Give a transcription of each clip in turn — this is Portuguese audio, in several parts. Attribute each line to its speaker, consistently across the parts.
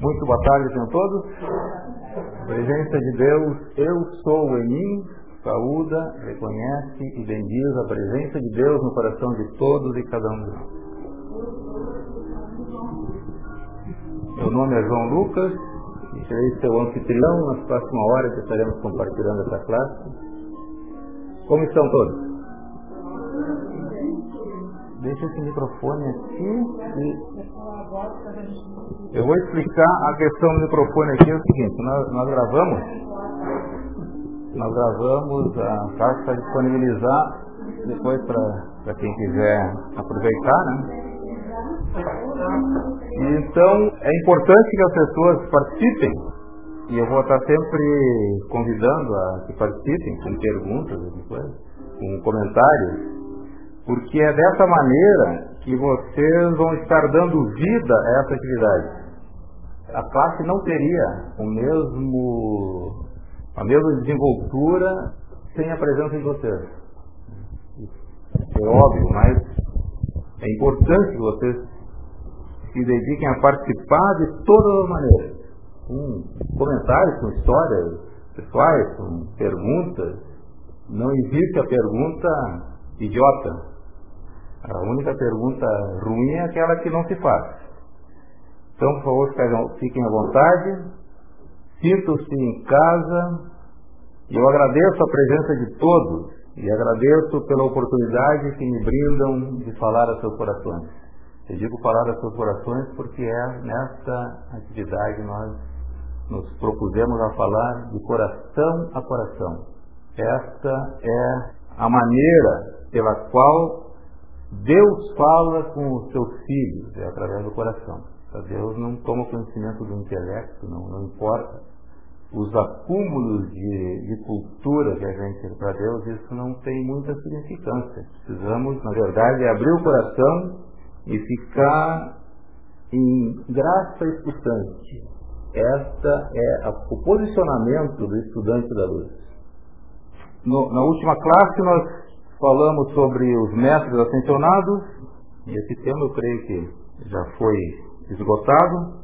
Speaker 1: Muito boa tarde a todos. Presença de Deus, eu sou em mim, saúda, reconhece e bendiz a presença de Deus no coração de todos e cada um de nós. Meu nome é João Lucas e serei seu anfitrião nas próximas horas estaremos compartilhando essa classe. Como estão todos? Deixa esse microfone aqui e eu vou explicar a questão do microfone aqui, é o seguinte, nós, nós gravamos, nós gravamos, a Carlos para disponibilizar depois para quem quiser aproveitar, né? Então, é importante que as pessoas participem, e eu vou estar sempre convidando a que participem com perguntas, com comentários, porque é dessa maneira que vocês vão estar dando vida a essa atividade. A classe não teria o mesmo, a mesma desenvoltura sem a presença de vocês. É óbvio, mas é importante que vocês se dediquem a participar de todas as maneiras. Com comentários, com histórias pessoais, com perguntas. Não existe a pergunta idiota. A única pergunta ruim é aquela que não se faz. Então, por favor, fiquem à vontade, sintam-se em casa. Eu agradeço a presença de todos e agradeço pela oportunidade que me brindam de falar a seus corações. Eu digo falar a seus corações porque é nesta atividade nós nos propusemos a falar de coração a coração. Esta é a maneira pela qual Deus fala com os seus filhos, é através do coração. Deus não toma conhecimento do intelecto, não, não importa. Os acúmulos de, de cultura que a gente para Deus, isso não tem muita significância. Precisamos, na verdade, abrir o coração e ficar em graça escutante. Esta é a, o posicionamento do estudante da luz. No, na última classe nós Falamos sobre os mestres ascensionados, esse tema eu creio que já foi esgotado.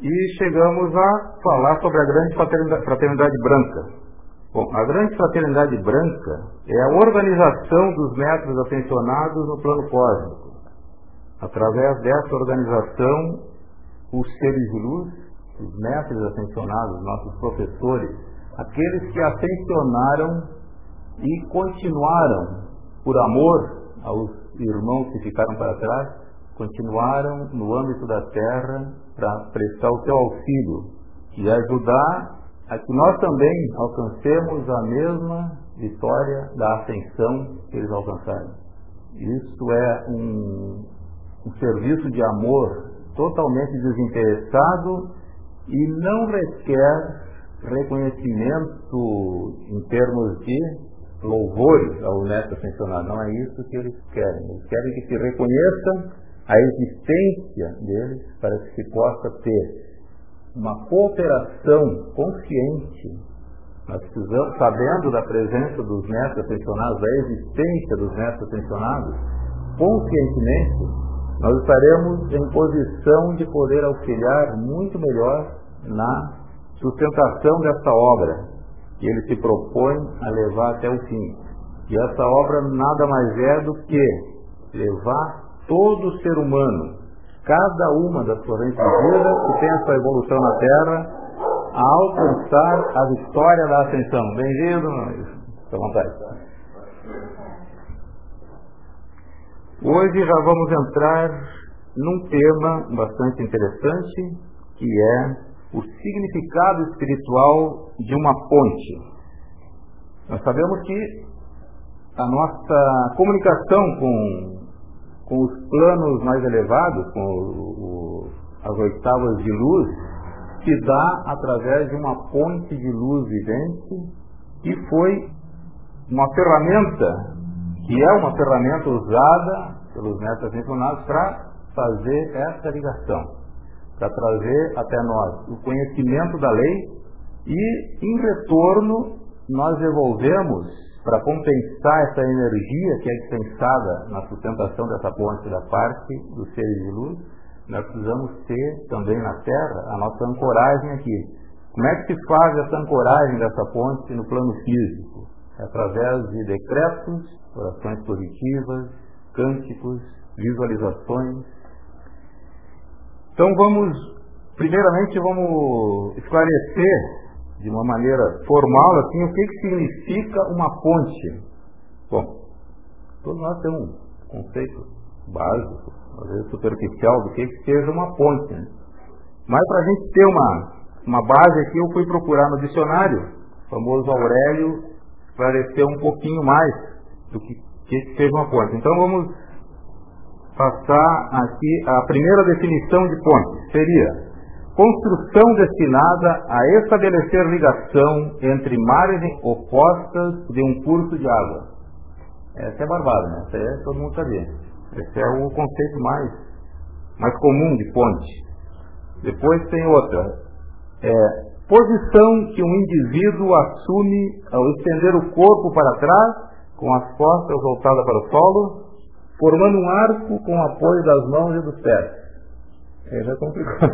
Speaker 1: E chegamos a falar sobre a grande fraternidade, fraternidade branca. Bom, a grande fraternidade branca é a organização dos mestres ascensionados no plano cósmico. Através dessa organização, os seres de luz, os mestres ascensionados, nossos professores, aqueles que ascensionaram e continuaram, por amor aos irmãos que ficaram para trás, continuaram no âmbito da terra para prestar o seu auxílio e ajudar a que nós também alcancemos a mesma vitória da ascensão que eles alcançaram. Isso é um, um serviço de amor totalmente desinteressado e não requer reconhecimento em termos de louvores ao neto ascensionado. Não é isso que eles querem. Eles querem que se reconheça a existência deles para que se possa ter uma cooperação consciente. Nós precisamos, sabendo da presença dos netos ascensionados, da existência dos netos ascensionados, conscientemente, nós estaremos em posição de poder auxiliar muito melhor na sustentação dessa obra, que ele se propõe a levar até o fim. E essa obra nada mais é do que levar todo ser humano, cada uma das correntes de vida que tem a sua evolução na Terra, a alcançar a vitória da ascensão. Bem-vindo, fica à vontade. Hoje já vamos entrar num tema bastante interessante, que é o significado espiritual de uma ponte. Nós sabemos que a nossa comunicação com, com os planos mais elevados, com o, o, as oitavas de luz, se dá através de uma ponte de luz vivente, que foi uma ferramenta, que é uma ferramenta usada pelos mestres mencionados para fazer essa ligação para trazer até nós o conhecimento da lei e, em retorno, nós devolvemos, para compensar essa energia que é dispensada na sustentação dessa ponte da parte dos seres de luz, nós precisamos ter também na Terra a nossa ancoragem aqui. Como é que se faz essa ancoragem dessa ponte no plano físico? É através de decretos, orações positivas, cânticos, visualizações. Então vamos, primeiramente vamos esclarecer de uma maneira formal assim o que, que significa uma ponte. Bom, todos nós temos um conceito básico, às vezes superficial, do que, que seja uma ponte. Né? Mas para a gente ter uma, uma base aqui, eu fui procurar no dicionário, o famoso Aurélio esclareceu um pouquinho mais do que, que, que seja uma ponte. Então vamos passar aqui a primeira definição de ponte. Seria construção destinada a estabelecer ligação entre margens opostas de um curso de água. Essa é barbada, né? Essa é todo mundo sabia. Esse é o conceito mais, mais comum de ponte. Depois tem outra. É, posição que um indivíduo assume ao estender o corpo para trás, com as costas voltadas para o solo, formando um arco com apoio das mãos e dos pés. Aí já complicou.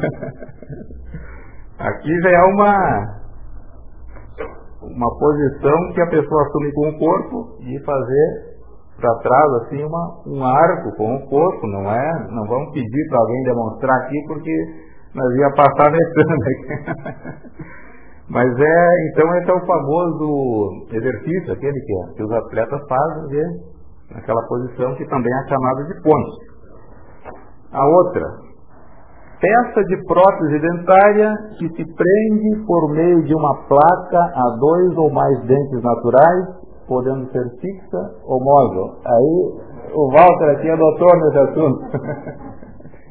Speaker 1: Aqui já é uma, uma posição que a pessoa assume com o corpo e fazer para trás assim uma, um arco com o corpo, não é? Não vamos pedir para alguém demonstrar aqui porque nós ia passar metendo aqui. Mas é, então esse é o famoso exercício, aquele que, que os atletas fazem, naquela posição que também é chamada de ponte. A outra, peça de prótese dentária que se prende por meio de uma placa a dois ou mais dentes naturais, podendo ser fixa ou móvel. Aí o Walter aqui é doutor nesse assunto.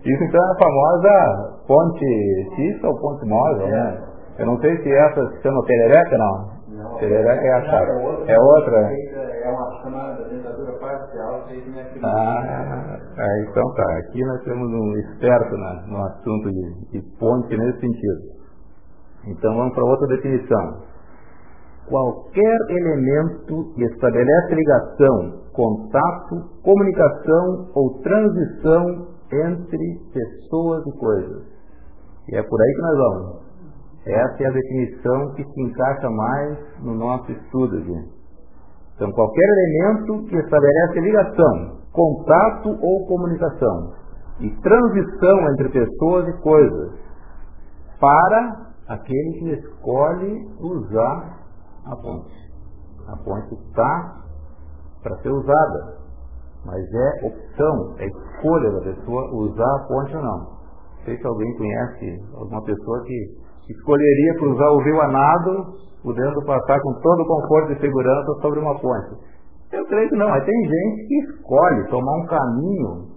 Speaker 1: Isso então é a famosa ponte fixa ou ponte móvel, né? Eu não sei se essa se chama perereca, não. É a chave. É outra. É uma chamada dentadura parcial, Ah, é, então tá. Aqui nós temos um experto na, no assunto de, de ponte nesse sentido. Então vamos para outra definição. Qualquer elemento que estabelece ligação, contato, comunicação ou transição entre pessoas e coisas. E é por aí que nós vamos. Essa é a definição que se encaixa mais no nosso estudo, gente. Então, qualquer elemento que estabelece ligação, contato ou comunicação e transição entre pessoas e coisas para aquele que escolhe usar a ponte. A ponte está para ser usada, mas é opção, é escolha da pessoa usar a ponte ou não. Não sei se alguém conhece alguma pessoa que escolheria cruzar o rio a nado, podendo passar com todo o conforto e segurança sobre uma ponte. Eu creio que não, mas tem gente que escolhe tomar um caminho,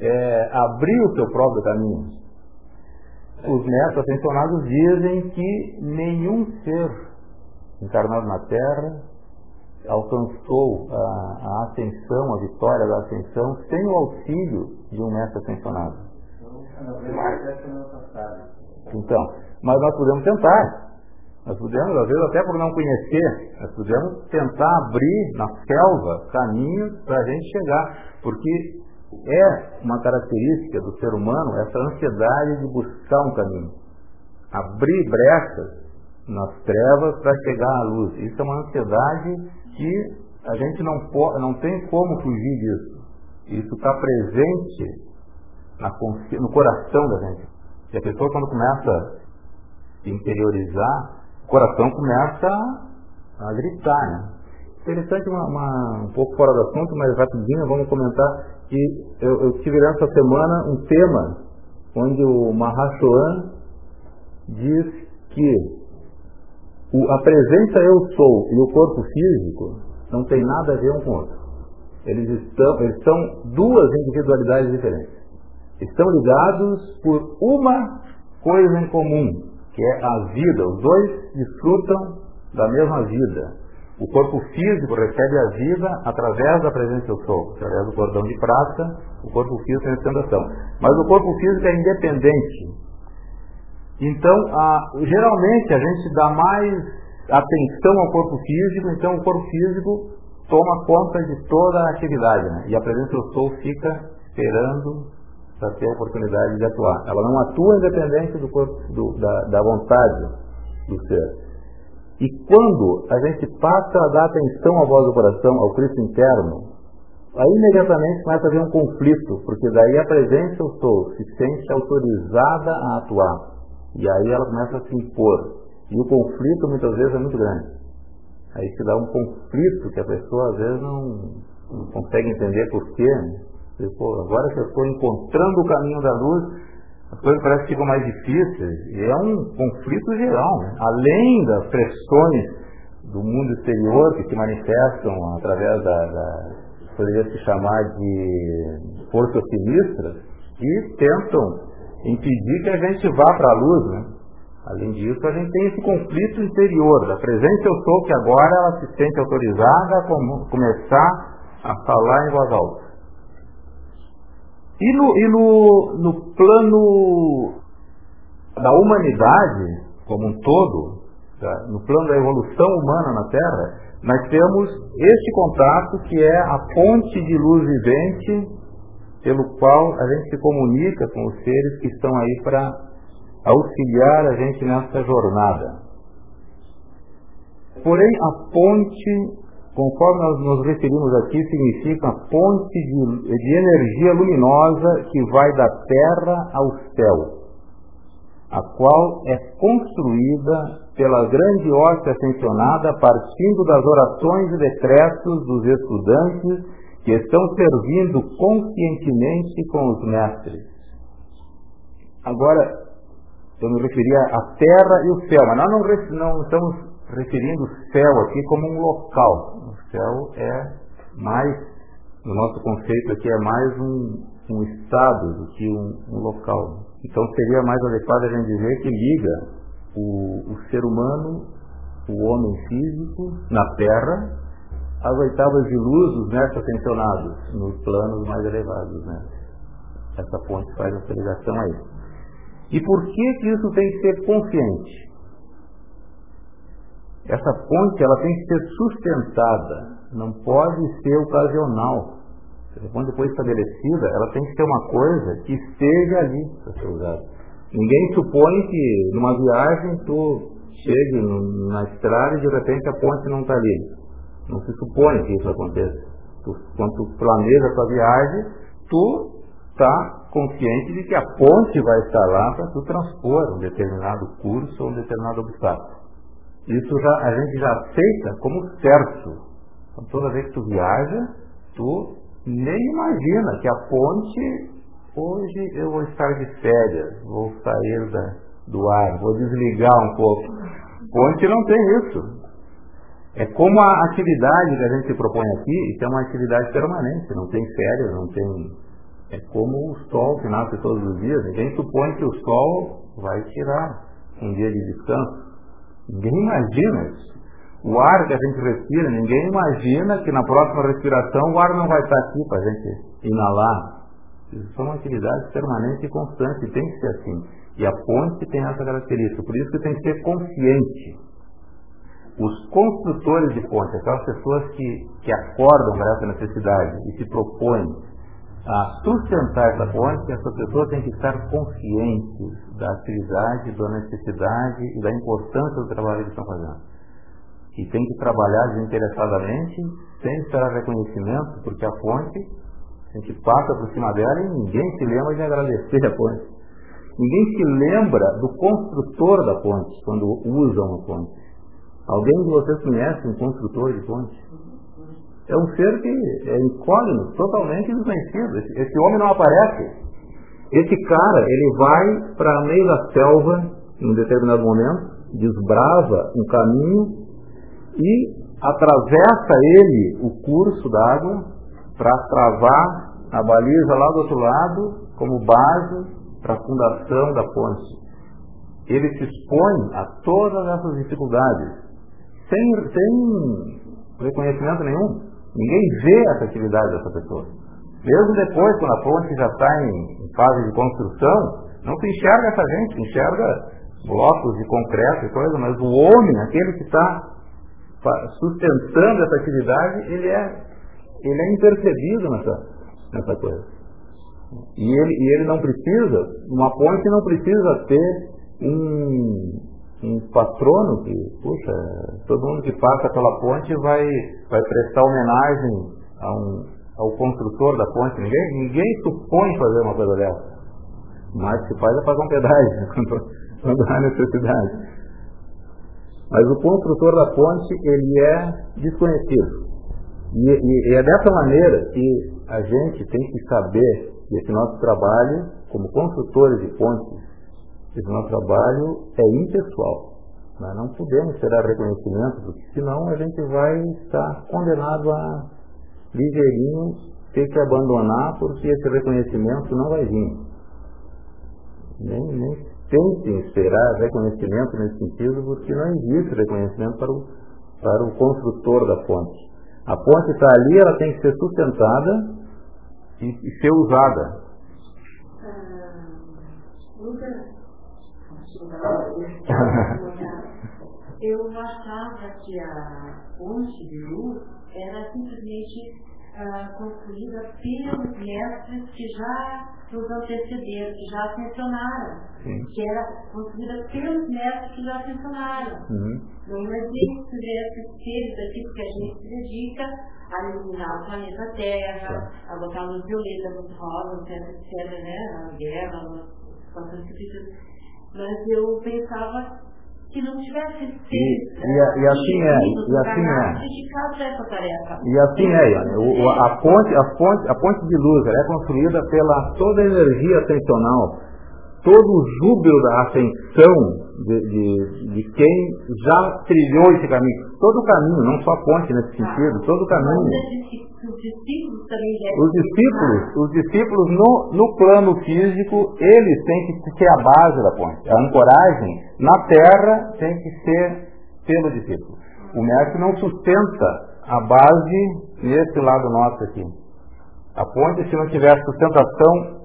Speaker 1: é, abrir o seu próprio caminho. Os mestres ascensionados dizem que nenhum ser encarnado na Terra alcançou a, a ascensão, a vitória da ascensão, sem o auxílio de um mestre ascensionado. Então, mas nós podemos tentar. Nós podemos, às vezes, até por não conhecer, nós podemos tentar abrir na selva caminhos para a gente chegar. Porque é uma característica do ser humano essa ansiedade de buscar um caminho. Abrir brechas nas trevas para chegar à luz. Isso é uma ansiedade que a gente não, pode, não tem como fugir disso. Isso está presente na, no coração da gente. E a pessoa quando começa interiorizar, o coração começa a gritar. Né? Interessante, uma, uma, um pouco fora do assunto, mas rapidinho, vamos comentar que eu, eu tive nessa semana um tema onde o Mahashoan diz que o, a presença eu sou e o corpo físico não tem nada a ver um com o outro. Eles, estão, eles são duas individualidades diferentes. Estão ligados por uma coisa em comum, que é a vida. Os dois desfrutam da mesma vida. O corpo físico recebe a vida através da presença do sol, através do cordão de prata, o corpo físico tem sustentação. Mas o corpo físico é independente. Então, a, geralmente a gente dá mais atenção ao corpo físico, então o corpo físico toma conta de toda a atividade, né? e a presença do sol fica esperando para ter a oportunidade de atuar. Ela não atua independente do corpo, do, da, da vontade do ser. E quando a gente passa a dar atenção à voz do coração, ao Cristo interno, aí imediatamente começa a haver um conflito, porque daí a presença eu sou se sente autorizada a atuar. E aí ela começa a se impor. E o conflito muitas vezes é muito grande. Aí se dá um conflito que a pessoa às vezes não, não consegue entender por quê. Pô, agora que eu estou encontrando o caminho da luz, as coisas parecem que ficam mais difíceis. E é um conflito geral. Né? Além das pressões do mundo exterior que se manifestam através da, da poderia se chamar de forças sinistras, e tentam impedir que a gente vá para a luz. Né? Além disso, a gente tem esse conflito interior da presença eu sou, que agora ela se sente autorizada a começar a falar em voz alta. E no, e no, no plano da humanidade como um todo, tá? no plano da evolução humana na Terra, nós temos este contato que é a ponte de luz vivente pelo qual a gente se comunica com os seres que estão aí para auxiliar a gente nessa jornada. Porém, a ponte conforme nós nos referimos aqui, significa ponte de, de energia luminosa que vai da terra ao céu, a qual é construída pela grande hoste ascensionada partindo das orações e decretos dos estudantes que estão servindo conscientemente com os mestres. Agora, eu me referia à terra e o céu, mas nós não, não estamos referindo o céu aqui como um local céu é mais, no nosso conceito aqui, é mais um, um estado do que um, um, local. Então seria mais adequado a gente dizer que liga o, o ser humano, o homem físico, na Terra, às oitavas de luz dos mestres ascensionados, nos planos mais elevados. Né? Essa ponte faz essa ligação aí. E por que, que isso tem que ser consciente? Essa ponte ela tem que ser sustentada, não pode ser ocasional. A ponte depois estabelecida, ela tem que ser uma coisa que esteja ali para ser usada. Ninguém supõe que numa viagem tu chegue na estrada e de repente a ponte não está ali. Não se supõe que isso aconteça. Tu, quando tu planeja a tua viagem, tu está consciente de que a ponte vai estar lá para tu transpor um determinado curso ou um determinado obstáculo. Isso já, a gente já aceita como certo. Então, toda vez que tu viaja, tu nem imagina que a ponte, hoje eu vou estar de férias, vou sair da, do ar, vou desligar um pouco. Ponte não tem isso. É como a atividade que a gente se propõe aqui, isso é uma atividade permanente, não tem férias, não tem. É como o sol que nasce todos os dias. Ninguém supõe que o sol vai tirar um dia de descanso. Ninguém imagina isso. O ar que a gente respira, ninguém imagina que na próxima respiração o ar não vai estar aqui para a gente inalar. Isso são atividades permanentes e constantes, tem que ser assim. E a ponte tem essa característica, por isso que tem que ser consciente. Os construtores de ponte, aquelas pessoas que, que acordam para essa necessidade e se propõem a sustentar essa ponte, essa pessoa tem que estar consciente da atividade, da necessidade e da importância do trabalho que estão fazendo. E tem que trabalhar desinteressadamente, sem esperar reconhecimento, porque a ponte, a gente passa por cima dela e ninguém se lembra de agradecer a ponte. Ninguém se lembra do construtor da ponte quando usa uma ponte. Alguém de vocês conhece um construtor de ponte? é um ser que é incógnito, totalmente desconhecido. Esse, esse, homem não aparece. Esse cara, ele vai para meio da selva, em um determinado momento, desbrava um caminho e atravessa ele o curso d'água para travar a baliza lá do outro lado como base para a fundação da ponte. Ele se expõe a todas essas dificuldades sem, sem reconhecimento nenhum. Ninguém vê essa atividade dessa pessoa. Mesmo depois, quando a ponte já está em, em fase de construção, não se enxerga essa gente, se enxerga blocos de concreto e coisa, mas o homem, aquele que está sustentando essa atividade, ele é, ele é impercebido nessa, nessa coisa. E ele, e ele não precisa, uma ponte não precisa ter um, um patrono que, puxa, todo mundo que passa pela ponte vai, vai prestar homenagem a um, ao construtor da ponte. Ninguém, ninguém supõe fazer uma coisa dessa. Mas se faz é pagar um pedágio quando, quando há necessidade. Mas o construtor da ponte, ele é desconhecido. E, e, e é dessa maneira que a gente tem que saber que esse nosso trabalho, como construtores de pontes, esse nosso trabalho é impessoal. Nós não podemos esperar reconhecimento, porque senão a gente vai estar condenado a ligeirinho ter que abandonar, porque esse reconhecimento não vai vir. Nem, nem tentem esperar reconhecimento nesse sentido, porque não existe reconhecimento para o, para o construtor da ponte. A ponte está ali, ela tem que ser sustentada e, e ser usada.
Speaker 2: eu achava que a ponte de luz era simplesmente uh, construída pelos mestres que já nos antecederam, que já ascensionaram. Que era construída pelos mestres que já ascensionaram. Uhum. Não existe esses seres aqui, porque a gente se dedica a iluminar o planeta Terra, a botar luz violeta, luz rosa, etc, etc, né? A guerra, as Mas eu pensava que não tivesse e,
Speaker 1: e, e assim é, e assim é. E assim é. O, a, ponte, a, ponte, a ponte de luz é construída pela toda a energia atencional, todo o júbilo da ascensão de, de, de, quem já trilhou esse caminho. Todo o caminho, não só a ponte nesse sentido, todo o caminho.
Speaker 2: Os discípulos também
Speaker 1: Os discípulos, os discípulos no, no plano físico, eles têm que ser a base da ponte. A ancoragem na terra tem que ser pelo discípulo. O mestre não sustenta a base nesse lado nosso aqui. A ponte, se não tiver sustentação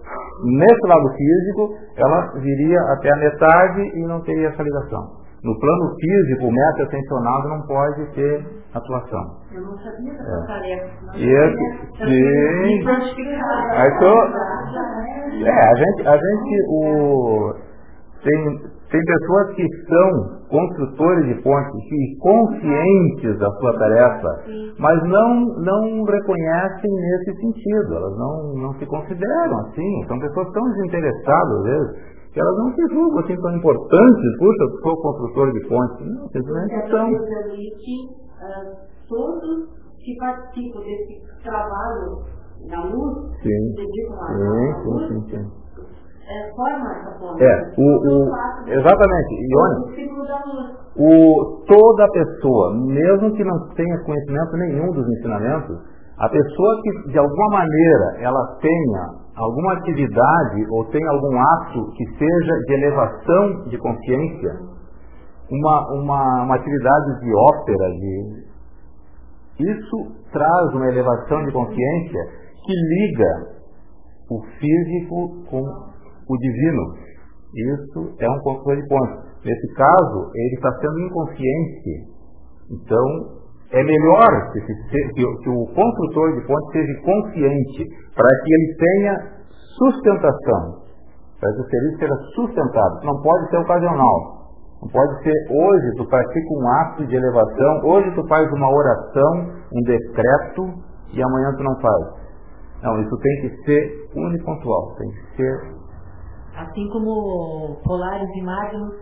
Speaker 1: nesse lado físico, ela viria até a metade e não teria essa ligação. No plano físico, o método atencionado não pode ter atuação.
Speaker 2: Eu não sabia dessa é. tarefa.
Speaker 1: E esse, sim. Aí tô, é, a gente, a gente o, tem, tem pessoas que são construtores de pontes e conscientes da sua tarefa, mas não, não reconhecem nesse sentido, elas não, não se consideram assim. São pessoas tão desinteressadas, às vezes, que elas não se julgam assim tão importantes. Puxa, eu sou construtor de pontes. Não, simplesmente são.
Speaker 2: que uh, todos que participam desse trabalho na luz
Speaker 1: sim.
Speaker 2: dedicam a
Speaker 1: sim, sim, sim, sim
Speaker 2: é, forma essa ponte.
Speaker 1: É, o, o, exatamente. Ione, o, toda pessoa, mesmo que não tenha conhecimento nenhum dos ensinamentos, a pessoa que de alguma maneira ela tenha alguma atividade ou tenha algum ato que seja de elevação de consciência, uma, uma, uma atividade de ópera, de, isso traz uma elevação de consciência que liga o físico com o divino. Isso é um controle de pontos. Nesse caso, ele está sendo inconsciente. Então, é melhor que, que, que, o construtor de pontes seja consciente, para que ele tenha sustentação, para que o serviço seja sustentado. Não pode ser ocasional. Não pode ser hoje tu pratica um ato de elevação, hoje tu faz uma oração, um decreto e amanhã tu não faz. Não, isso tem que ser unipontual, tem que ser
Speaker 2: Assim como Polaris e Magnus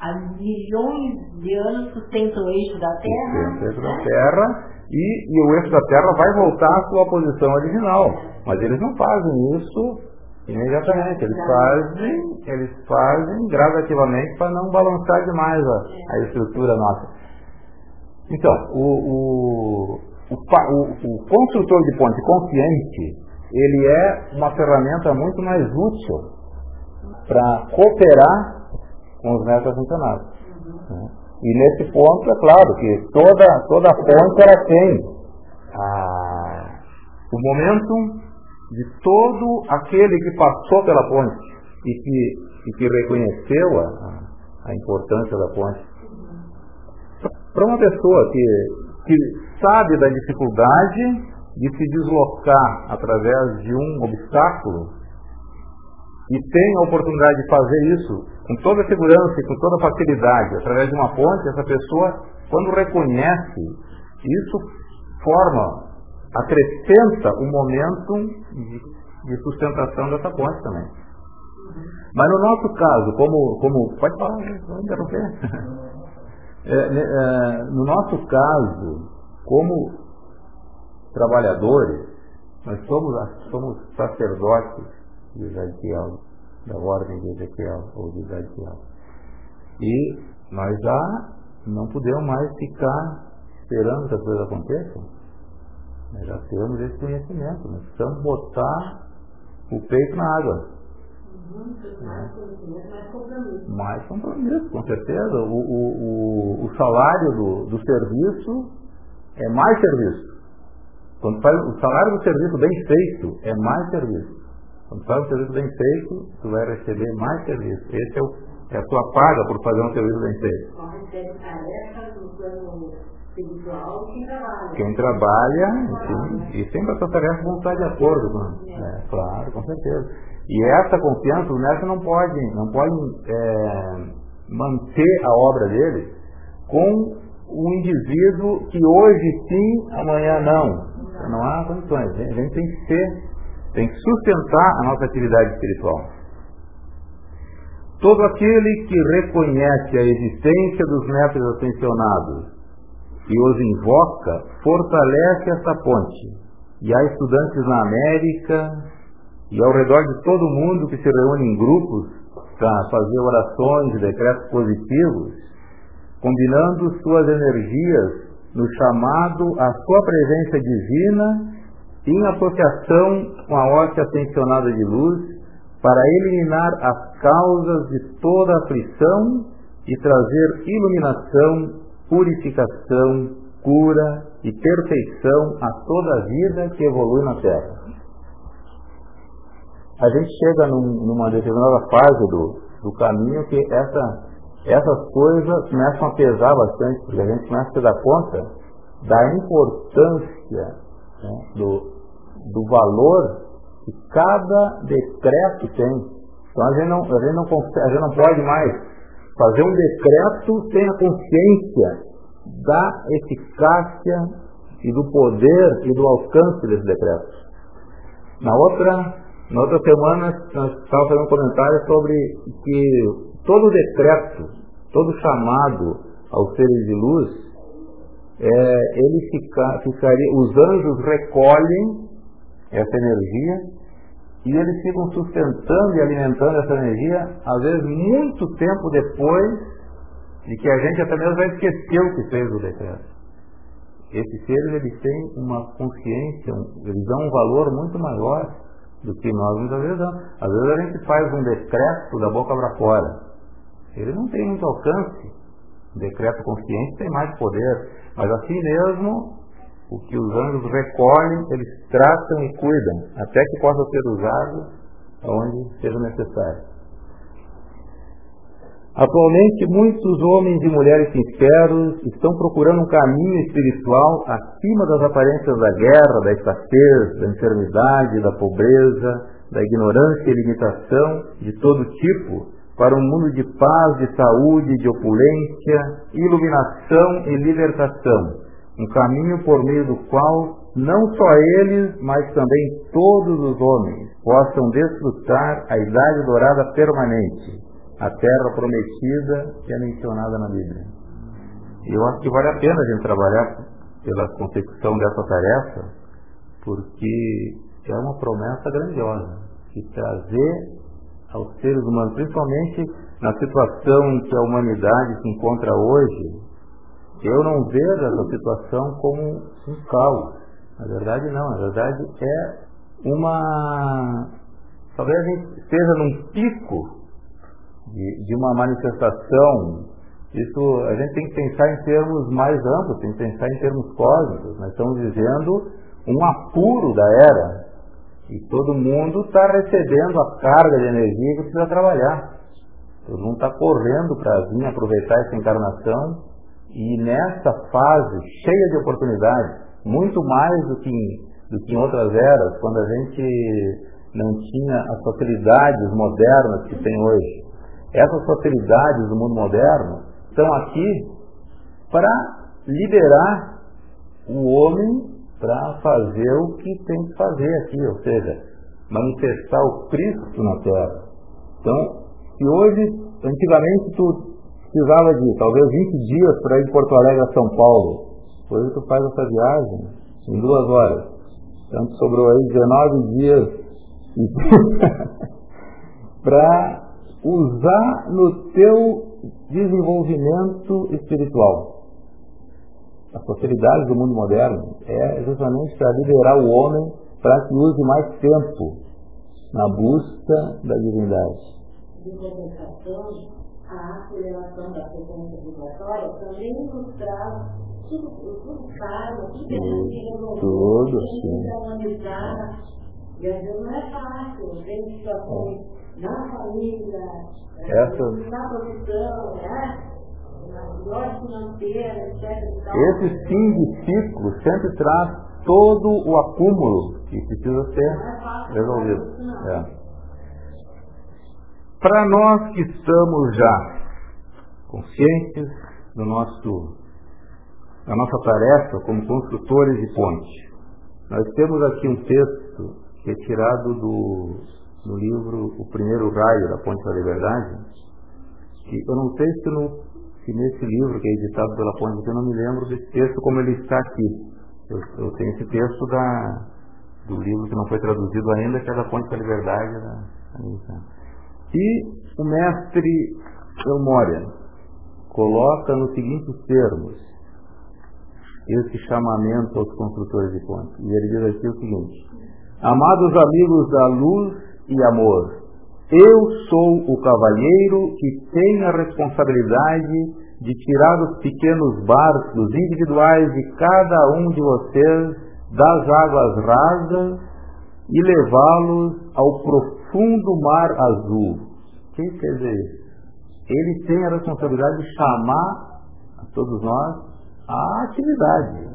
Speaker 2: há milhões de anos sustenta o eixo da Terra.
Speaker 1: O eixo da Terra e, e o eixo da Terra vai voltar à sua posição original. Mas eles não fazem isso imediatamente. Eles fazem, eles fazem gradativamente para não balançar demais a, a estrutura nossa. Então, o, o, o, o, o construtor de ponte consciente, ele é uma ferramenta muito mais útil para cooperar com os ascensionados. Né? E nesse ponto, é claro que toda, toda a ponte ela tem a, o momento de todo aquele que passou pela ponte e que, e que reconheceu a, a importância da ponte. Para uma pessoa que, que sabe da dificuldade de se deslocar através de um obstáculo, e tem a oportunidade de fazer isso com toda a segurança e com toda a facilidade, através de uma ponte, essa pessoa, quando reconhece, isso forma, acrescenta o momento de, sustentação dessa ponte também. Mas no nosso caso, como. como pode falar, vou interromper. É, né, é, no nosso caso, como trabalhadores, nós somos, somos sacerdotes de Ezequiel, da ordem de Ezequiel ou de Ezequiel. E nós já não podemos mais ficar esperando que as coisas aconteçam. Nós já temos esse conhecimento, nós precisamos botar o peito na água. Mais compromisso, com certeza. O, o, o, o salário do, do serviço é mais serviço. Quando faz o salário do serviço bem feito é mais serviço. Quando faz um serviço bem feito, tu vai receber mais serviço. Esse é, o, é a tua paga por fazer um serviço bem feito. Quem trabalha, enfim, e sempre essa tarefa vão estar de acordo com. É, claro, com certeza. E essa confiança, o mestre não pode, não pode é, manter a obra dele com um indivíduo que hoje sim, amanhã não. Não há condições. A gente tem que ser tem que sustentar a nossa atividade espiritual. Todo aquele que reconhece a existência dos métodos ascensionados e os invoca, fortalece essa ponte. E há estudantes na América e ao redor de todo mundo que se reúnem em grupos para fazer orações e decretos positivos, combinando suas energias no chamado à sua presença divina em associação com a hóstia ascensionada de luz, para eliminar as causas de toda aflição e trazer iluminação, purificação, cura e perfeição a toda a vida que evolui na Terra. A gente chega num, numa determinada fase do, do caminho que essa, essas coisas começam a pesar bastante, porque a gente começa a se dar conta da importância né, do, do valor que cada decreto tem. Então a gente não, a gente não, a gente não pode mais fazer um decreto sem a consciência da eficácia e do poder e do alcance desse decreto. Na outra, na outra semana, nós estávamos fazendo um comentário sobre que todo decreto, todo chamado aos seres de luz, é, ele fica, ficaria, os anjos recolhem essa energia e eles ficam sustentando e alimentando essa energia, às vezes muito tempo depois de que a gente até mesmo já esqueceu que fez o decreto. Esses seres eles têm uma consciência, eles dão um valor muito maior do que nós muitas vezes damos. Às vezes a gente faz um decreto da boca para fora. Ele não tem muito alcance. O decreto consciente tem mais poder. Mas assim mesmo, o que os anjos recolhem, eles tratam e cuidam, até que possa ser usado onde seja necessário. Atualmente, muitos homens e mulheres sinceros estão procurando um caminho espiritual acima das aparências da guerra, da escassez, da enfermidade, da pobreza, da ignorância e limitação de todo tipo, para um mundo de paz, de saúde, de opulência, iluminação e libertação um caminho por meio do qual não só eles, mas também todos os homens possam desfrutar a idade dourada permanente, a terra prometida que é mencionada na Bíblia. Eu acho que vale a pena a gente trabalhar pela consecução dessa tarefa, porque é uma promessa grandiosa de trazer aos seres humanos, principalmente na situação em que a humanidade se encontra hoje, eu não vejo essa situação como um caos. Na verdade, não. Na verdade, é uma. Talvez a gente esteja num pico de, de uma manifestação. Isso a gente tem que pensar em termos mais amplos, tem que pensar em termos cósmicos. Nós estamos vivendo um apuro da era. E todo mundo está recebendo a carga de energia que precisa trabalhar. Todo mundo está correndo para vir aproveitar essa encarnação e nessa fase cheia de oportunidades, muito mais do que, do que em outras eras, quando a gente não tinha as facilidades modernas que tem hoje. Essas facilidades do mundo moderno estão aqui para liberar o homem para fazer o que tem que fazer aqui, ou seja, manifestar o Cristo na Terra. Então, se hoje, antigamente tu precisava de talvez 20 dias para ir de Porto Alegre a São Paulo, hoje tu faz essa viagem em duas horas. Então sobrou aí 19 dias para usar no teu desenvolvimento espiritual. As possibilidades do mundo moderno é justamente para liberar o homem para que use mais tempo na busca da divindade.
Speaker 2: A aceleração da frequência vibratória também nos traz tudo, tudo caro, tudo
Speaker 1: Tudo,
Speaker 2: sim. E às vezes não é fácil, tem situações na família,
Speaker 1: Essa...
Speaker 2: na profissão, né?
Speaker 1: Esse fim de ciclo sempre traz todo o acúmulo que precisa ser resolvido. É. Para nós que estamos já conscientes do nosso, da nossa tarefa como construtores de ponte, nós temos aqui um texto que é tirado do, do livro O Primeiro Raio da Ponte da Liberdade, que eu não sei se, no, se nesse livro que é editado pela Ponte, eu não me lembro desse texto como ele está aqui. Eu, eu tenho esse texto da, do livro que não foi traduzido ainda, que é da Ponte da Liberdade. Da, e o mestre Elmória coloca nos seguintes termos esse chamamento aos construtores de pontes. E ele diz aqui o seguinte: Amados amigos da luz e amor, eu sou o cavalheiro que tem a responsabilidade de tirar os pequenos barcos individuais de cada um de vocês das águas rasas e levá-los ao profundo mar azul. O que quer dizer? Ele tem a responsabilidade de chamar a todos nós à atividade.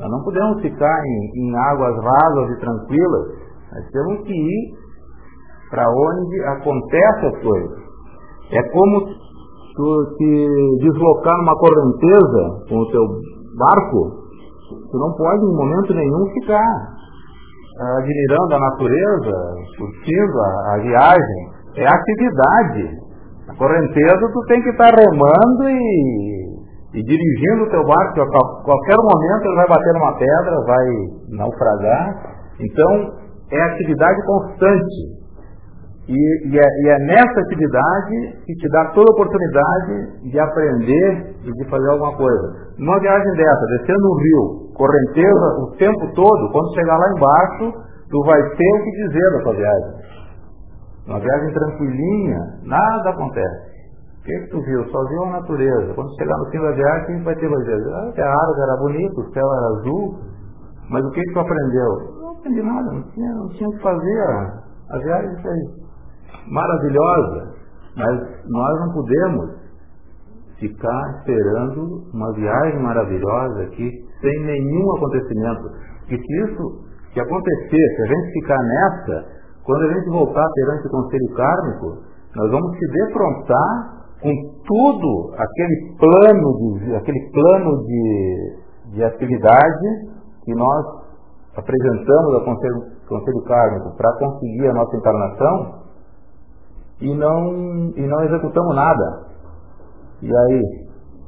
Speaker 1: Nós não podemos ficar em, em águas rasas e tranquilas. Nós temos que ir para onde acontecem as coisas. É como tu te deslocar numa correnteza com o teu barco, tu não pode em momento nenhum ficar admirando a natureza, curtindo a, a viagem. É atividade. A correnteza tu tem que estar remando e, e dirigindo o teu barco. A qualquer momento ele vai bater numa pedra, vai naufragar. Então é atividade constante. E, e, é, e, é, nessa atividade que te dá toda a oportunidade de aprender e de fazer alguma coisa. Numa viagem dessa, descendo um rio, correnteza o tempo todo, quando chegar lá embaixo, tu vai ter o que dizer da tua viagem. Uma viagem tranquilinha, nada acontece. O que, que tu viu? Só viu a natureza. Quando chegar no fim da viagem, vai ter dizer, ah, a árvore era bonita, o céu era azul, mas o que, que tu aprendeu? Não aprendi nada, não tinha, não tinha o que fazer. A, a viagem foi maravilhosa, mas nós não podemos ficar esperando uma viagem maravilhosa aqui sem nenhum acontecimento. Porque se isso se acontecer, se a gente ficar nessa, quando a gente voltar perante o conselho kármico, nós vamos se defrontar com tudo aquele plano de, aquele plano de, de atividade que nós apresentamos ao conselho, conselho kármico para conseguir a nossa encarnação e não, e não executamos nada. E aí,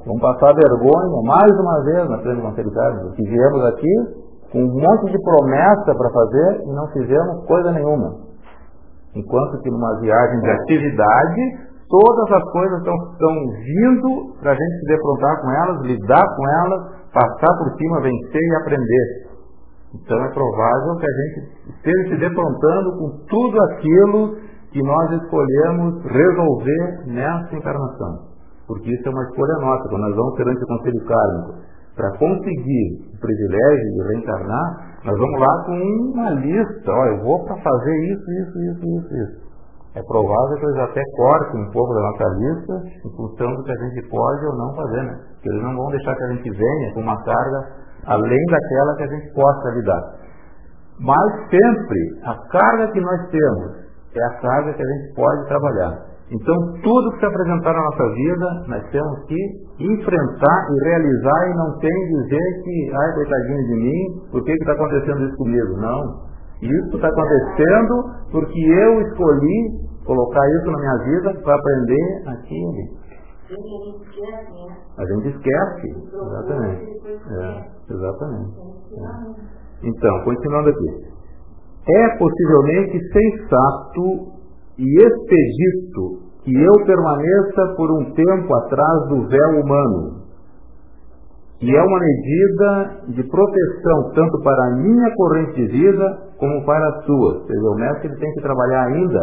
Speaker 1: vamos passar vergonha mais uma vez na frente do Conselho que viemos aqui com um monte de promessa para fazer e não fizemos coisa nenhuma. Enquanto que numa viagem de atividade, todas as coisas estão vindo para a gente se defrontar com elas, lidar com elas, passar por cima, vencer e aprender. Então é provável que a gente esteja se defrontando com tudo aquilo que nós escolhemos resolver nessa encarnação. Porque isso é uma escolha nossa. Quando nós vamos perante o conselho kármico para conseguir o privilégio de reencarnar, nós vamos lá com uma lista. Ó, eu vou para fazer isso, isso, isso, isso, isso. É provável que eles até cortem um pouco da nossa lista em função do que a gente pode ou não fazer, né? Porque eles não vão deixar que a gente venha com uma carga além daquela que a gente possa lidar. Mas sempre a carga que nós temos é a carga que a gente pode trabalhar. Então, tudo que se apresentar na nossa vida, nós temos que enfrentar e realizar e não tem dizer que, ai, coitadinho de mim, por que está acontecendo isso comigo? Não. Isso está acontecendo porque eu escolhi colocar isso na minha vida para aprender aquilo. A gente esquece, exatamente. É, exatamente. É. Então, continuando aqui. É possivelmente sensato e expedito que eu permaneça por um tempo atrás do véu humano, que é uma medida de proteção tanto para a minha corrente de vida como para a sua. Ou seja, o mestre tem que trabalhar ainda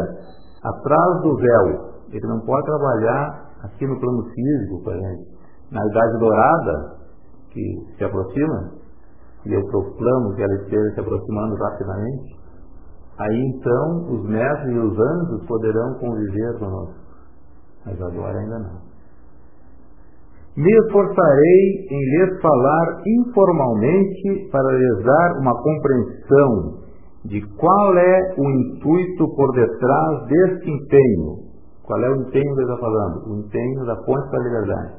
Speaker 1: atrás do véu. Ele não pode trabalhar aqui no plano físico, por exemplo. Na Idade Dourada, que se aproxima, e eu proclamo que ela esteja se aproximando rapidamente, aí então os mestres e os anjos poderão conviver conosco. Mas agora ainda não. Me esforçarei em lhes falar informalmente para lhes dar uma compreensão de qual é o intuito por detrás deste empenho. Qual é o empenho que está falando? O empenho da ponte para a liberdade.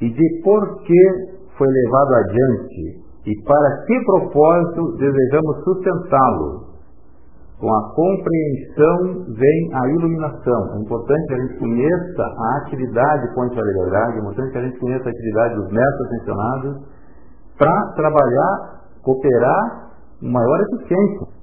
Speaker 1: E de por que foi levado adiante e para que propósito desejamos sustentá-lo. Com a compreensão vem a iluminação. É importante que a gente conheça a atividade Liberdade, é importante que a gente conheça a atividade dos mestres mencionados para trabalhar, cooperar com maior eficiência.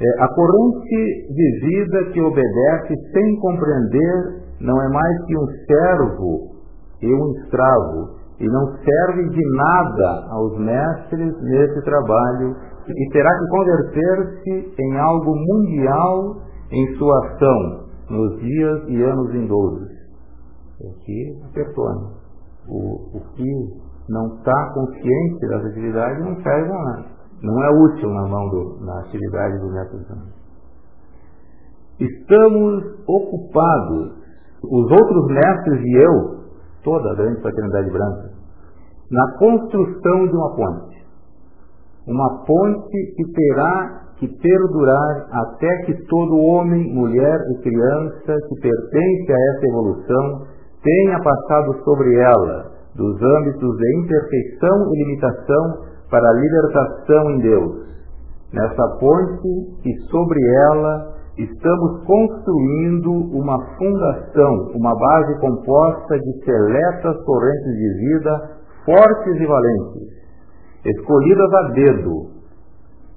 Speaker 1: É, a corrente de vida que obedece sem compreender não é mais que um servo e um escravo, e não serve de nada aos mestres nesse trabalho e terá que converter-se em algo mundial em sua ação nos dias e anos vindouros. Aqui apertou. Né? O, o que não está consciente das atividades não serve a nada. Não é útil na mão do, na atividade do método Estamos ocupados, os outros mestres e eu, toda a grande fraternidade branca, na construção de uma ponte uma ponte que terá que perdurar até que todo homem, mulher e criança que pertence a essa evolução tenha passado sobre ela dos âmbitos de imperfeição e limitação para a libertação em Deus. Nessa ponte e sobre ela estamos construindo uma fundação, uma base composta de seletas correntes de vida fortes e valentes escolhidas a dedo,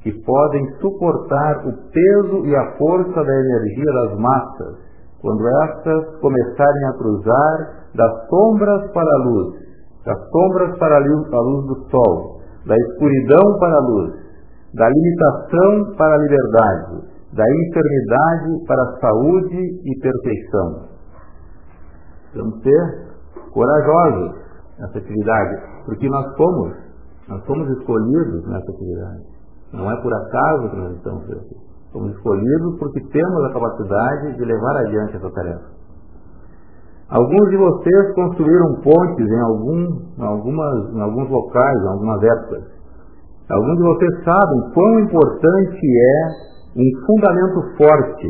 Speaker 1: que podem suportar o peso e a força da energia das massas, quando estas começarem a cruzar das sombras para a luz, das sombras para a luz do sol, da escuridão para a luz, da limitação para a liberdade, da enfermidade para a saúde e perfeição. Vamos ser corajosos nessa atividade, porque nós somos nós somos escolhidos nessa atividade. Não é por acaso que nós estamos aqui. Somos escolhidos porque temos a capacidade de levar adiante essa tarefa. Alguns de vocês construíram pontes em, algum, em, algumas, em alguns locais, em algumas épocas. Alguns de vocês sabem quão importante é um fundamento forte.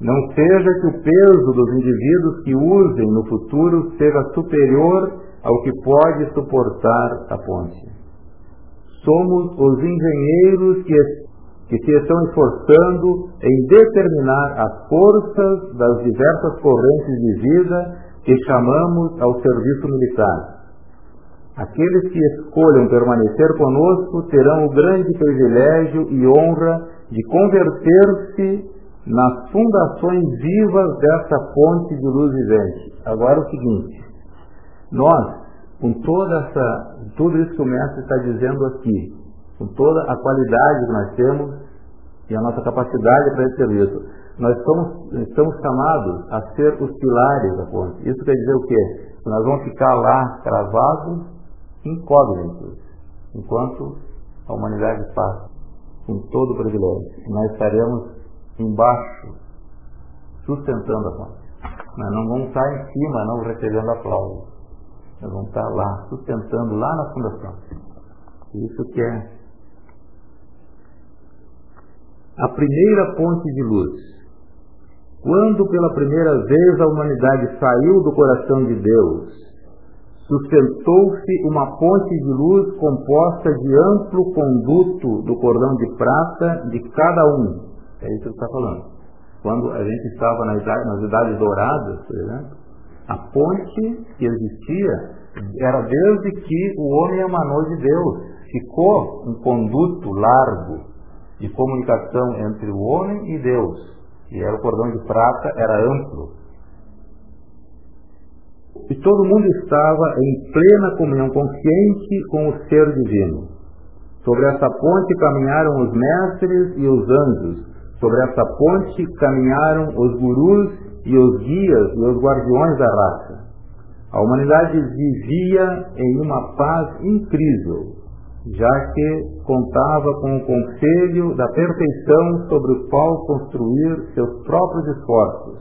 Speaker 1: Não seja que o peso dos indivíduos que usem no futuro seja superior ao que pode suportar a ponte. Somos os engenheiros que, que se estão esforçando em determinar as forças das diversas correntes de vida que chamamos ao serviço militar. Aqueles que escolham permanecer conosco terão o grande privilégio e honra de converter-se nas fundações vivas dessa fonte de luz vivente. Agora o seguinte, nós, com toda essa, tudo isso que o mestre está dizendo aqui, com toda a qualidade que nós temos e a nossa capacidade para esse serviço, nós somos, estamos chamados a ser os pilares da ponte. Isso quer dizer o quê? Nós vamos ficar lá cravados, incógnitos, enquanto a humanidade passa, com todo o privilégio. Nós estaremos embaixo, sustentando a ponte. Nós não vamos estar em cima, não recebendo aplausos. Nós vamos estar lá, sustentando lá na fundação. Isso que é a primeira ponte de luz. Quando pela primeira vez a humanidade saiu do coração de Deus, sustentou-se uma ponte de luz composta de amplo conduto do cordão de prata de cada um. É isso que está falando. Quando a gente estava nas nas idades douradas, por exemplo, a ponte que existia era desde que o homem emanou de Deus. Ficou um conduto largo de comunicação entre o homem e Deus. E era o cordão de prata, era amplo. E todo mundo estava em plena comunhão consciente com o ser divino. Sobre essa ponte caminharam os mestres e os anjos. Sobre essa ponte caminharam os gurus e os guias e os guardiões da raça. A humanidade vivia em uma paz incrível, já que contava com o conselho da perfeição sobre o qual construir seus próprios esforços.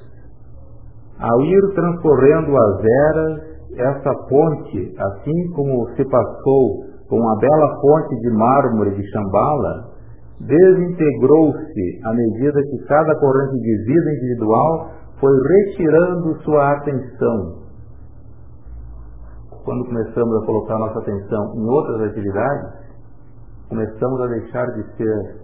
Speaker 1: Ao ir transcorrendo as eras, essa ponte, assim como se passou com a bela fonte de mármore de Shambhala, desintegrou-se à medida que cada corrente de vida individual foi retirando sua atenção. Quando começamos a colocar nossa atenção em outras atividades, começamos a deixar de ser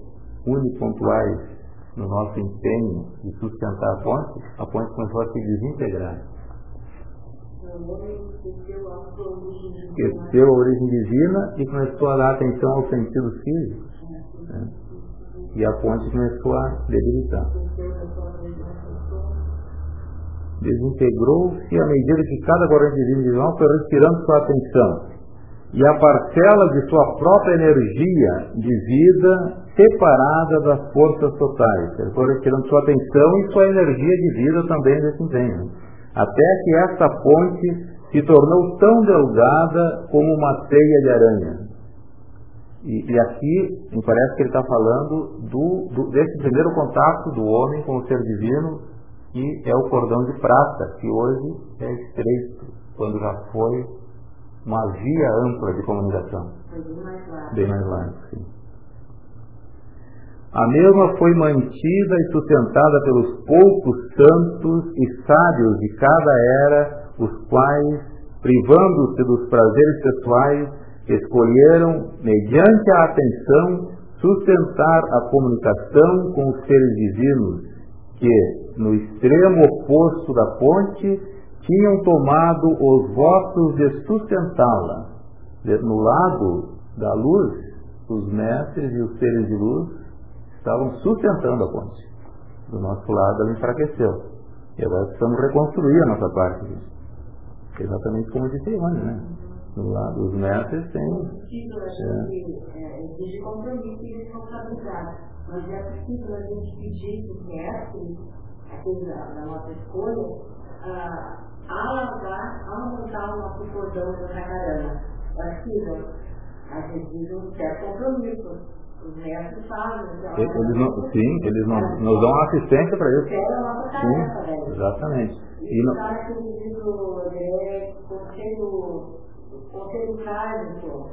Speaker 1: unipontuais no nosso empenho de sustentar a ponte, a ponte começou a se desintegrar. Esqueceu a origem divina e começou a dar atenção aos sentidos físicos. Né? E a ponte começou a debilitar desintegrou-se à medida que cada corrente individual foi retirando sua atenção. E a parcela de sua própria energia de vida separada das forças totais. Ele foi retirando sua atenção e sua energia de vida também nesse empenho. Até que essa ponte se tornou tão delgada como uma teia de aranha. E, e aqui me parece que ele está falando do, do, desse primeiro contato do homem com o ser divino que é o cordão de prata, que hoje é estreito, quando já foi uma via ampla de comunicação. Bem mais largo. sim. A mesma foi mantida e sustentada pelos poucos santos e sábios de cada era, os quais, privando-se dos prazeres sexuais, escolheram, mediante a atenção, sustentar a comunicação com os seres divinos, que, no extremo oposto da ponte, tinham tomado os votos de sustentá-la. No lado da luz, os mestres e os seres de luz estavam sustentando a ponte. Do nosso lado, ela enfraqueceu. E agora precisamos reconstruir a nossa parte. Exatamente como disse Ivone, né? Do lado, os mestres têm.
Speaker 2: É, exige compromisso e responsabilidade mas é possível a gente pedir para o mestre, aquele da, da nossa escolha, alargar, aumentar o nosso cordão da jacarana. É possível. A gente diz um certo compromisso. Os mestres. Então,
Speaker 1: eles não, sim, eles não, nos dão assistência para isso. Sim, exatamente.
Speaker 2: E, e não... que o é conselho, conselho kármico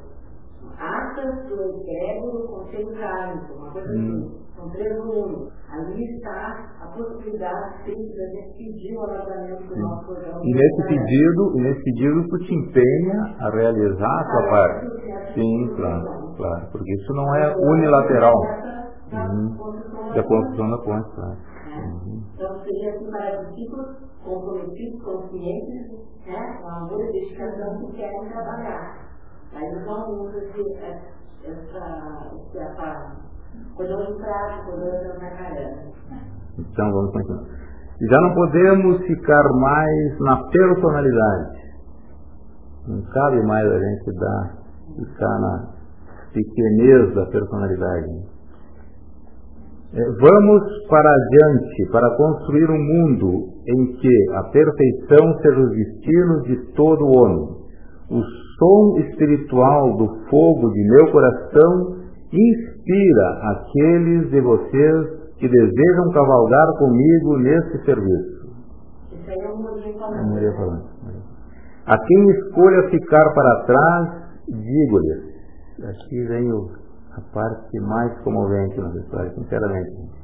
Speaker 2: Atas do egrégoro conselho kármico, uma coisa hum. assim. São três volumes. Ali está a possibilidade sempre da gente pedir o alargamento do nosso programa.
Speaker 1: E nesse pedido, e nesse pedido tu te empenha a realizar a tua parte. Sim, claro, claro. Porque isso não é unilateral. Uhum. Da construção da ponte, claro.
Speaker 2: Uhum. Então seria assim para discípulos comprometidos, conscientes, né, com amor e dedicação que querem trabalhar. Aí não usa essa, essa, essa
Speaker 1: Então vamos continuar. Já não podemos ficar mais na personalidade. Não cabe mais a gente dar, ficar na pequenez da personalidade. É, vamos para adiante para construir um mundo em que a perfeição seja os destinos de todo homem. O som espiritual do fogo de meu coração inspira aqueles de vocês que desejam cavalgar comigo nesse serviço.
Speaker 2: Isso aí é
Speaker 1: falando. A quem escolha ficar para trás, digo-lhes, aqui vem a parte mais comovente na história, sinceramente.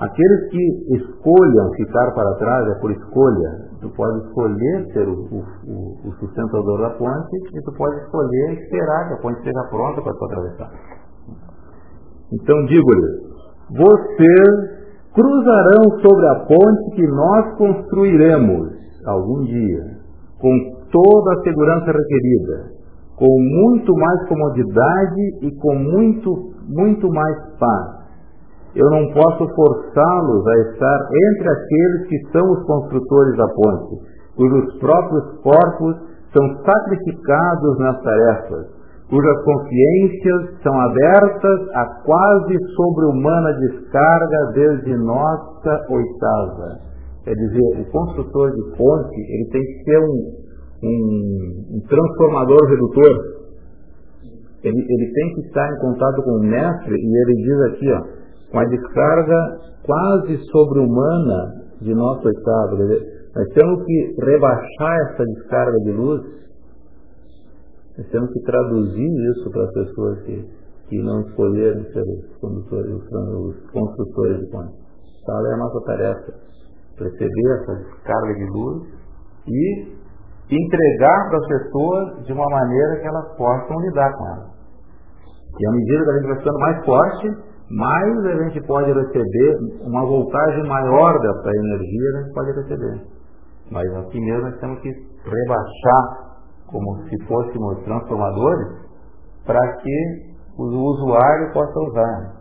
Speaker 1: Aqueles que escolham ficar para trás é por escolha. Tu pode escolher ser o, o, o sustentador da ponte e tu pode escolher esperar que a ponte esteja pronta para tu atravessar. Então digo-lhes, vocês cruzarão sobre a ponte que nós construiremos algum dia, com toda a segurança requerida, com muito mais comodidade e com muito, muito mais paz eu não posso forçá-los a estar entre aqueles que são os construtores da ponte, cujos próprios corpos são sacrificados nas tarefas, cujas consciências são abertas a quase sobre-humana descarga desde nossa oitava. Quer dizer, o construtor de ponte ele tem que ser um, um, um transformador redutor. Ele, ele tem que estar em contato com o mestre e ele diz aqui, ó, com a descarga quase sobre-humana de nosso estado. Nós temos que rebaixar essa descarga de luz, nós temos que traduzir isso para as pessoas que, que não escolheram ser os condutores, os construtores de ponte. Tal é a nossa tarefa, perceber essa descarga de luz e entregar para as pessoas de uma maneira que elas possam lidar com ela. E à medida que a gente vai ficando mais forte, mais a gente pode receber, uma voltagem maior dessa energia a gente pode receber. Mas aqui mesmo nós temos que rebaixar como se fôssemos transformadores para que o usuário possa usar.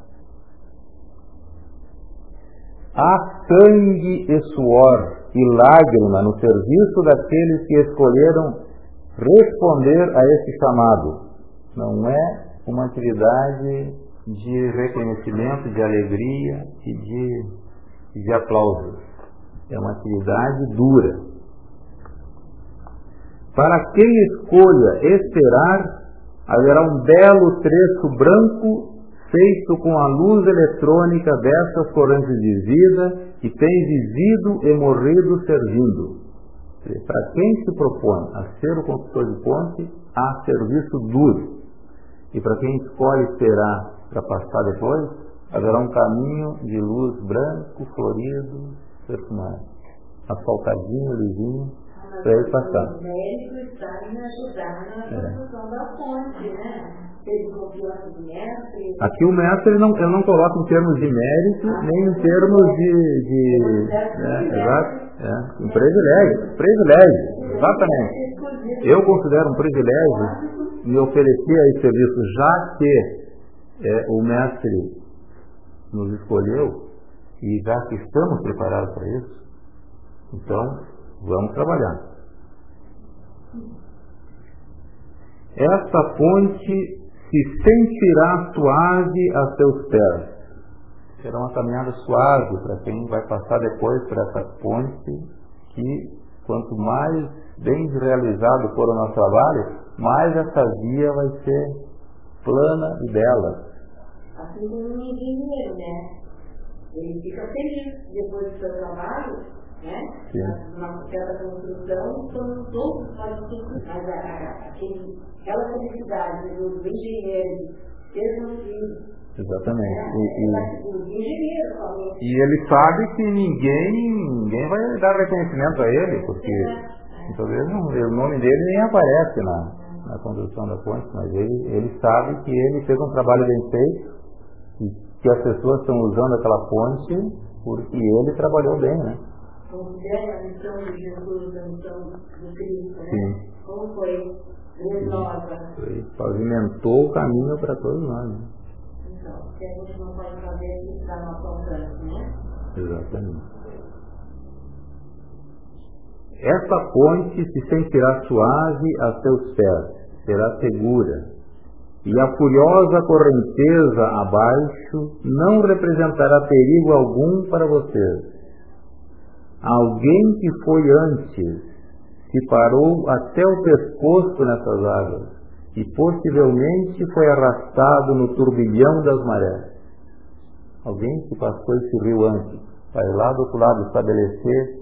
Speaker 1: Há sangue e suor e lágrima no serviço daqueles que escolheram responder a esse chamado. Não é uma atividade de reconhecimento, de alegria e de, de aplausos. É uma atividade dura. Para quem escolha esperar, haverá um belo trecho branco feito com a luz eletrônica dessas correntes de vida que tem vivido e morrido servindo. Para quem se propõe a ser o construtor de ponte, há serviço duro. E para quem escolhe esperar para passar depois, haverá um caminho de luz branco, florido, perfumado, asfaltadinho, lisinho, para ele passar.
Speaker 2: O médico está em ajudar na é. construção é. da ponte, né? mestre.
Speaker 1: Aqui o mestre não, eu não coloco em termos de mérito, ah, nem em termos de. de é, exato, é, um privilégio. Privilégio, exatamente. Eu considero um privilégio me oferecer a esse serviço, já que é, o mestre nos escolheu e já que estamos preparados para isso, então vamos trabalhar. Esta ponte se sentirá suave a seus pés. Será uma caminhada suave para quem vai passar depois por essa ponte, que quanto mais bem realizado for o nosso trabalho, mais essa via vai ser plana e bela.
Speaker 2: Assim como um engenheiro, né? Ele fica feliz depois do seu trabalho, né? Na certa construção, são todos participantes, mas a, a, aquele, aquela felicidade dos engenheiros, seus filhos,
Speaker 1: Exatamente.
Speaker 2: É, e,
Speaker 1: e, e, ele sabe que ninguém, ninguém vai dar reconhecimento a ele, porque muitas vezes o nome dele nem aparece na, na construção da ponte, mas ele, ele sabe que ele fez um trabalho bem feito que as pessoas estão usando aquela ponte porque ele trabalhou bem, né?
Speaker 2: Considera a missão de Jesus, a missão do Cristo, né? Sim. Como foi. Foi,
Speaker 1: pavimentou o caminho para todos nós. Né?
Speaker 2: Então, que a gente não pode fazer isso para nosso alcance, né?
Speaker 1: Exatamente. Essa ponte se sentirá suave a seus pés, será segura, e a furiosa correnteza abaixo não representará perigo algum para vocês. Alguém que foi antes se parou até o pescoço nessas águas e possivelmente foi arrastado no turbilhão das marés. Alguém que passou esse rio antes, vai lá do outro lado estabelecer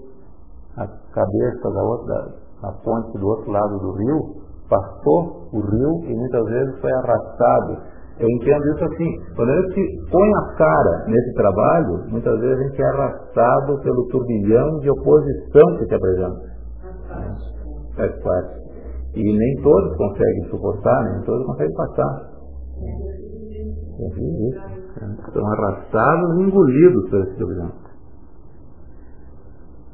Speaker 1: a cabeça da outra, a ponte do outro lado do rio, passou o rio e muitas vezes foi arrastado. Eu entendo isso assim, quando a gente põe a cara nesse trabalho, muitas vezes a gente é arrastado pelo turbilhão de oposição que se apresenta. Faz parte. E nem todos conseguem suportar, nem todos conseguem passar. Estão arrastados e engolidos por esse turbilhão.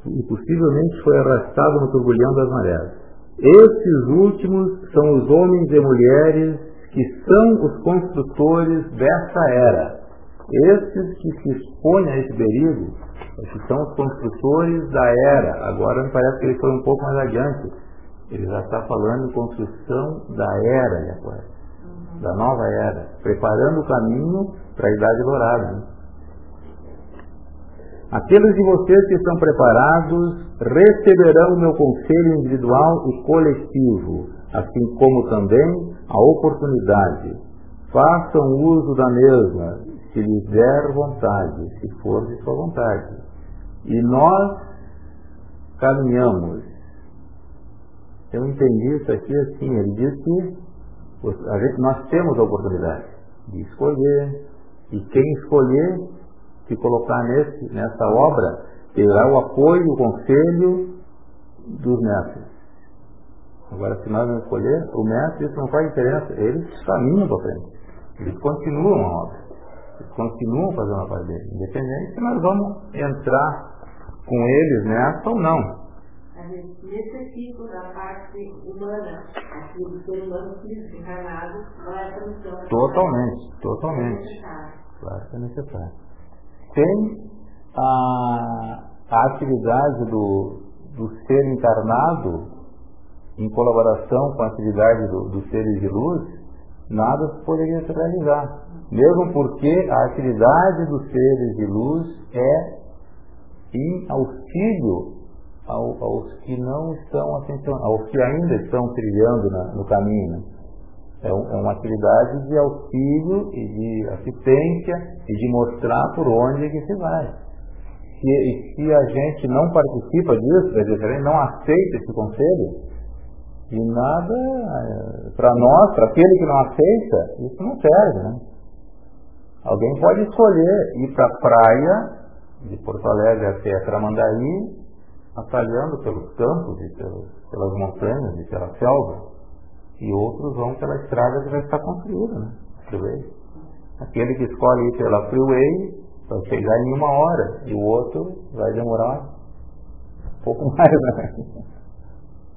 Speaker 1: E possivelmente foi arrastado no turbilhão das marés. Esses últimos são os homens e mulheres que são os construtores dessa era. Esses que se expõem a esse perigo, que são os construtores da era. Agora me parece que ele foi um pouco mais adiante. Ele já está falando em construção da era, agora da nova era, preparando o caminho para a Idade Dourada. Aqueles de vocês que estão preparados receberão o meu conselho individual e coletivo, assim como também a oportunidade. Façam uso da mesma, se lhes der vontade, se for de sua vontade. E nós caminhamos. Eu entendi isso aqui assim, ele diz que gente, nós temos a oportunidade de escolher, e quem escolher se colocar nesse, nessa obra terá o apoio, o conselho dos mestres. Agora, se nós não escolher, o mestre, isso não faz diferença, eles caminham para frente. Eles continuam a obra. Eles continuam fazendo a parte deles, independente se nós vamos entrar com eles nessa ou não
Speaker 2: a gente necessita da parte humana, aqui do ser humano físico encarnado, não é função.
Speaker 1: Totalmente, totalmente. Claro que é necessário. Tem a, a atividade do, do ser encarnado em colaboração com a atividade do, dos seres de luz, nada poderia se realizar. Mesmo porque a atividade dos seres de luz é em auxílio ao, aos que não estão atencionando, aos que ainda estão trilhando na, no caminho. É, é, uma atividade de auxílio e de assistência e de mostrar por onde é que se vai. Se, e se a gente não participa disso, quer dizer, não aceita esse conselho, de nada, é, para nós, para aquele que não aceita, isso não serve, né? Alguém pode escolher ir para a praia de Porto Alegre até Tramandaí atalhando pelos campos e pelas montanhas e pela selva, e outros vão pela estrada que já está construída, né? Freeway. Aquele que escolhe ir pela freeway vai chegar em uma hora, e o outro vai demorar um pouco mais, né?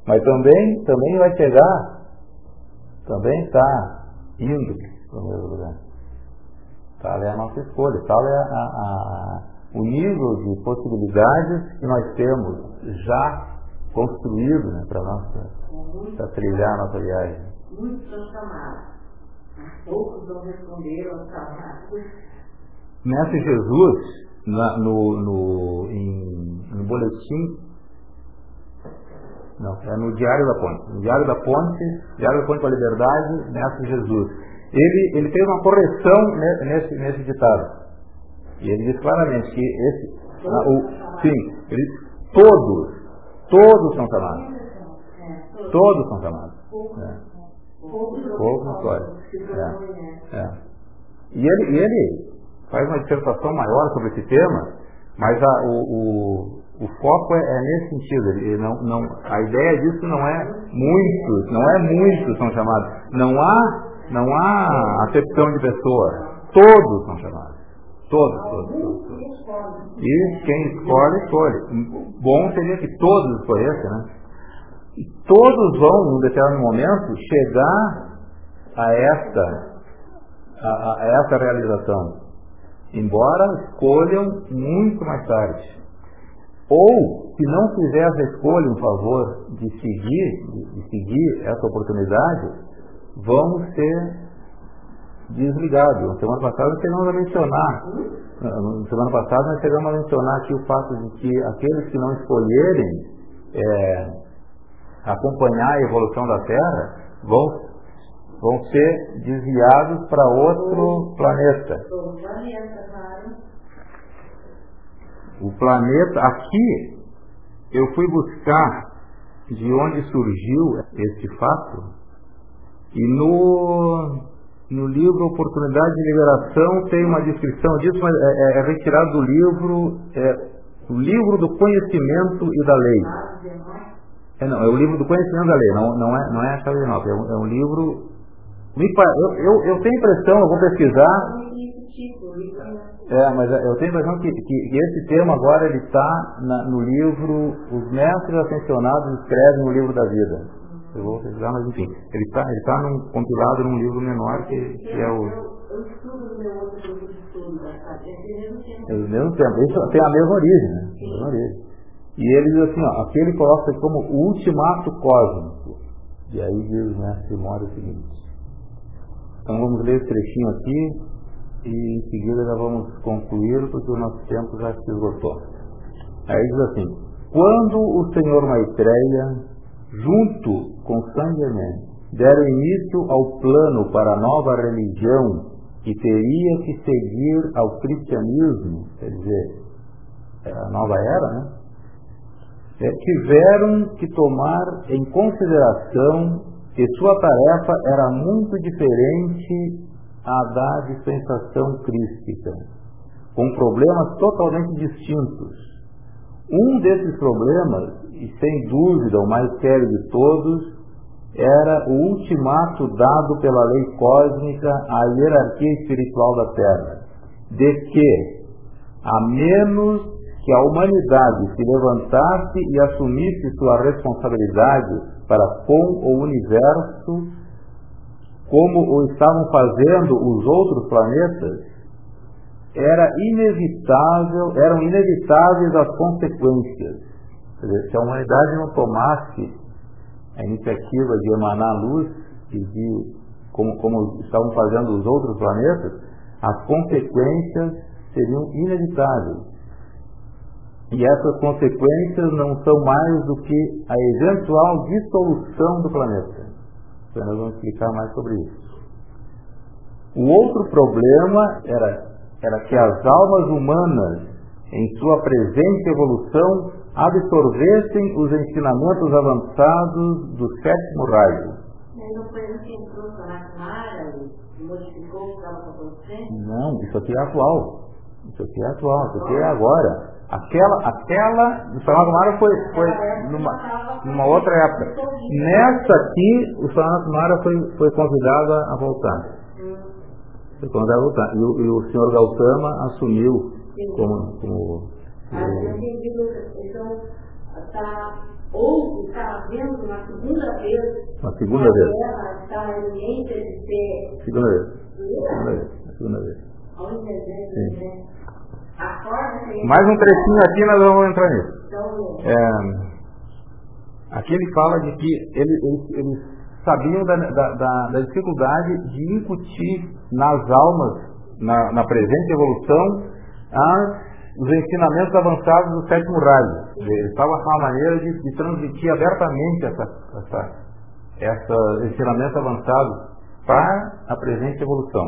Speaker 1: Mas também, também vai chegar, também está indo para o mesmo lugar. Tal é a nossa escolha, tal é a, a o nível de possibilidades que nós temos já construído né, para nossa para trilhar a nossa viagem.
Speaker 2: Muitos são chamados, poucos vão responder aos chamados.
Speaker 1: Mestre Jesus, na, no, no, em, no boletim, não, é no Diário da Ponte. No Diário da Ponte, Diário da Ponte para a Liberdade, Mestre Jesus. Ele, ele fez uma correção nesse, nesse ditado. E ele diz claramente que esse, ah, o, sim, ele, todos, todos são chamados. Todos são chamados. É. Pouco não É. É. E ele, e ele faz uma dissertação maior sobre esse tema, mas a, o, o, o foco é, é, nesse sentido. Ele não, não, a ideia disso não é muitos, não é muitos são chamados. Não há, não há acepção de pessoa. Todos são chamados. Todos, todos, todos, todos. E quem escolhe, escolhe. Bom seria que todos escolhessem, né? E todos vão, num determinado momento, chegar a esta, a, a essa realização. Embora escolham muito mais tarde. Ou, se não fizer essa escolha em favor de seguir, de, de seguir essa oportunidade, vamos ser desligado. Na semana passada chegamos a mencionar, na semana passada nós chegamos a mencionar aqui o fato de que aqueles que não escolherem é, acompanhar a evolução da Terra vão, vão ser desviados para outro planeta. O planeta, aqui, eu fui buscar de onde surgiu este fato, E no, no livro Oportunidade de Liberação tem uma descrição disso, mas é, é, é retirado do livro, é, o livro do conhecimento e da lei. É, não, é o livro do conhecimento da lei, não, não, é, não é a nova, é um, é um livro. Eu, eu, eu tenho impressão, eu vou pesquisar, é, mas eu tenho a impressão que, que, que esse tema agora ele está no livro Os Mestres Ascensionados escrevem no livro da vida. Eu vou pesquisar, mas enfim, ele está ele tá num, compilado num livro menor que, que é o. Eu estudo no meu outro livro de estudo, é o mesmo tempo. Isso tem a mesma origem, né? A mesma origem. E ele diz assim, ó, aqui ele coloca como o ultimato cósmico. E aí diz o mestre Mora o seguinte. Então vamos ler esse trechinho aqui e em seguida já vamos concluir porque o nosso tempo já se esgotou. Aí diz assim, quando o Senhor Maitreya, junto com Saint Germain, deram início ao plano para a nova religião que teria que seguir ao cristianismo, quer dizer, é a nova era, né? É, tiveram que tomar em consideração que sua tarefa era muito diferente à da dispensação crística, com problemas totalmente distintos. Um desses problemas, e sem dúvida o mais sério de todos, era o ultimato dado pela lei cósmica à hierarquia espiritual da Terra, de que, a menos que a humanidade se levantasse e assumisse sua responsabilidade para com o universo, como o estavam fazendo os outros planetas, era inevitável, eram inevitáveis as consequências. Dizer, se a humanidade não tomasse a iniciativa de emanar luz e de, como, como estavam fazendo os outros planetas, as consequências seriam inevitáveis. E essas consequências não são mais do que a eventual dissolução do planeta. Então nós vamos explicar mais sobre isso. O outro problema era, era que as almas humanas, em sua presente evolução, absorvessem os ensinamentos avançados do sétimo raio. Não, isso aqui é atual. Isso aqui é atual, isso aqui é agora. Aquela, aquela do Santo Mara foi, foi numa, numa outra época. Nessa aqui, o Santo Mara foi, foi convidado a voltar. Foi convidado a voltar. E o, e o senhor Gautama assumiu como. como
Speaker 2: ah, então, está ou está havendo uma segunda vez.
Speaker 1: Uma segunda vez.
Speaker 2: Está iminente de ser.
Speaker 1: Segunda vez. Segunda vez. Segunda vez.
Speaker 2: Sim. Né?
Speaker 1: Mais um trechinho aqui, nós vamos entrar nisso. É, aqui ele fala de que eles, eles, eles sabiam da, da, da, da, dificuldade de incutir nas almas, na, na presente evolução, as, os ensinamentos avançados do sétimo raio. Eles estavam com uma maneira de, de transmitir abertamente essa, essa, essa ensinamento avançado para a presente evolução.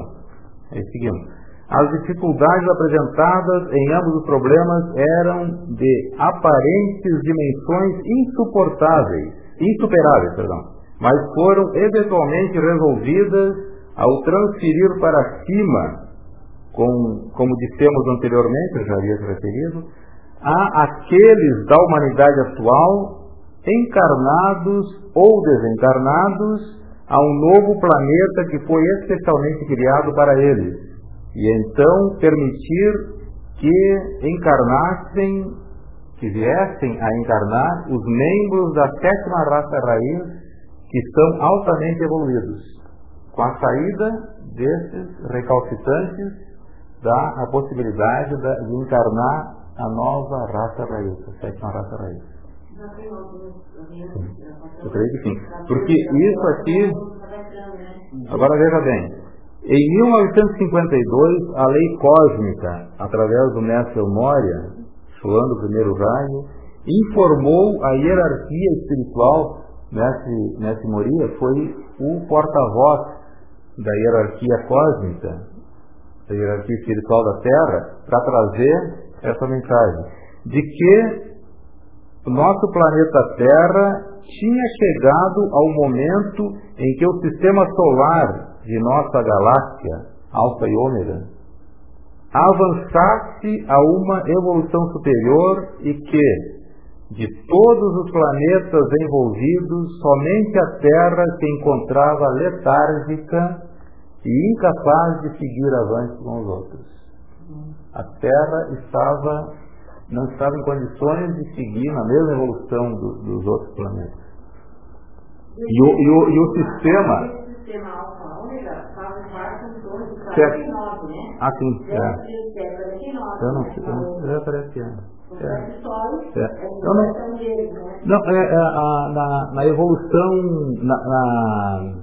Speaker 1: Aí seguimos. As dificuldades apresentadas em ambos os problemas eram de aparentes dimensões insuportáveis, insuperáveis, perdão, mas foram eventualmente resolvidas ao transferir para cima, com, como dissemos anteriormente, eu já havia referido, a aqueles da humanidade atual, encarnados ou desencarnados, a um novo planeta que foi especialmente criado para eles e então permitir que encarnassem, que viessem a encarnar os membros da sétima raça raiz que estão altamente evoluídos. Com a saída desses recalcitrantes, dá a possibilidade de encarnar a nova raça raiz, a sétima raça raiz. Eu creio que sim. Porque isso aqui. Agora veja bem, em 1952, a lei cósmica, através do mestre Moria, soando o primeiro raio, informou a hierarquia espiritual, mestre, mestre Moria foi o porta-voz da hierarquia cósmica, da hierarquia espiritual da Terra, para trazer essa mensagem de que o nosso planeta Terra tinha chegado ao momento em que o sistema solar de nossa galáxia, Alfa e Ômega, avançasse a uma evolução superior e que, de todos os planetas envolvidos, somente a Terra se encontrava letárgica e incapaz de seguir avante com os outros. A Terra estava, não estava em condições de seguir na mesma evolução do, dos outros planetas. E o, e o, e o sistema.
Speaker 2: Sistema alfa-ômega faz parte do
Speaker 1: Certo.
Speaker 2: 49, né?
Speaker 1: Ah, sim. É.
Speaker 2: É.
Speaker 1: Eu não sei. Eu não sei. É. É. Eu não-
Speaker 2: deles, né?
Speaker 1: Não, é, é, a- na, na evolução, na, na-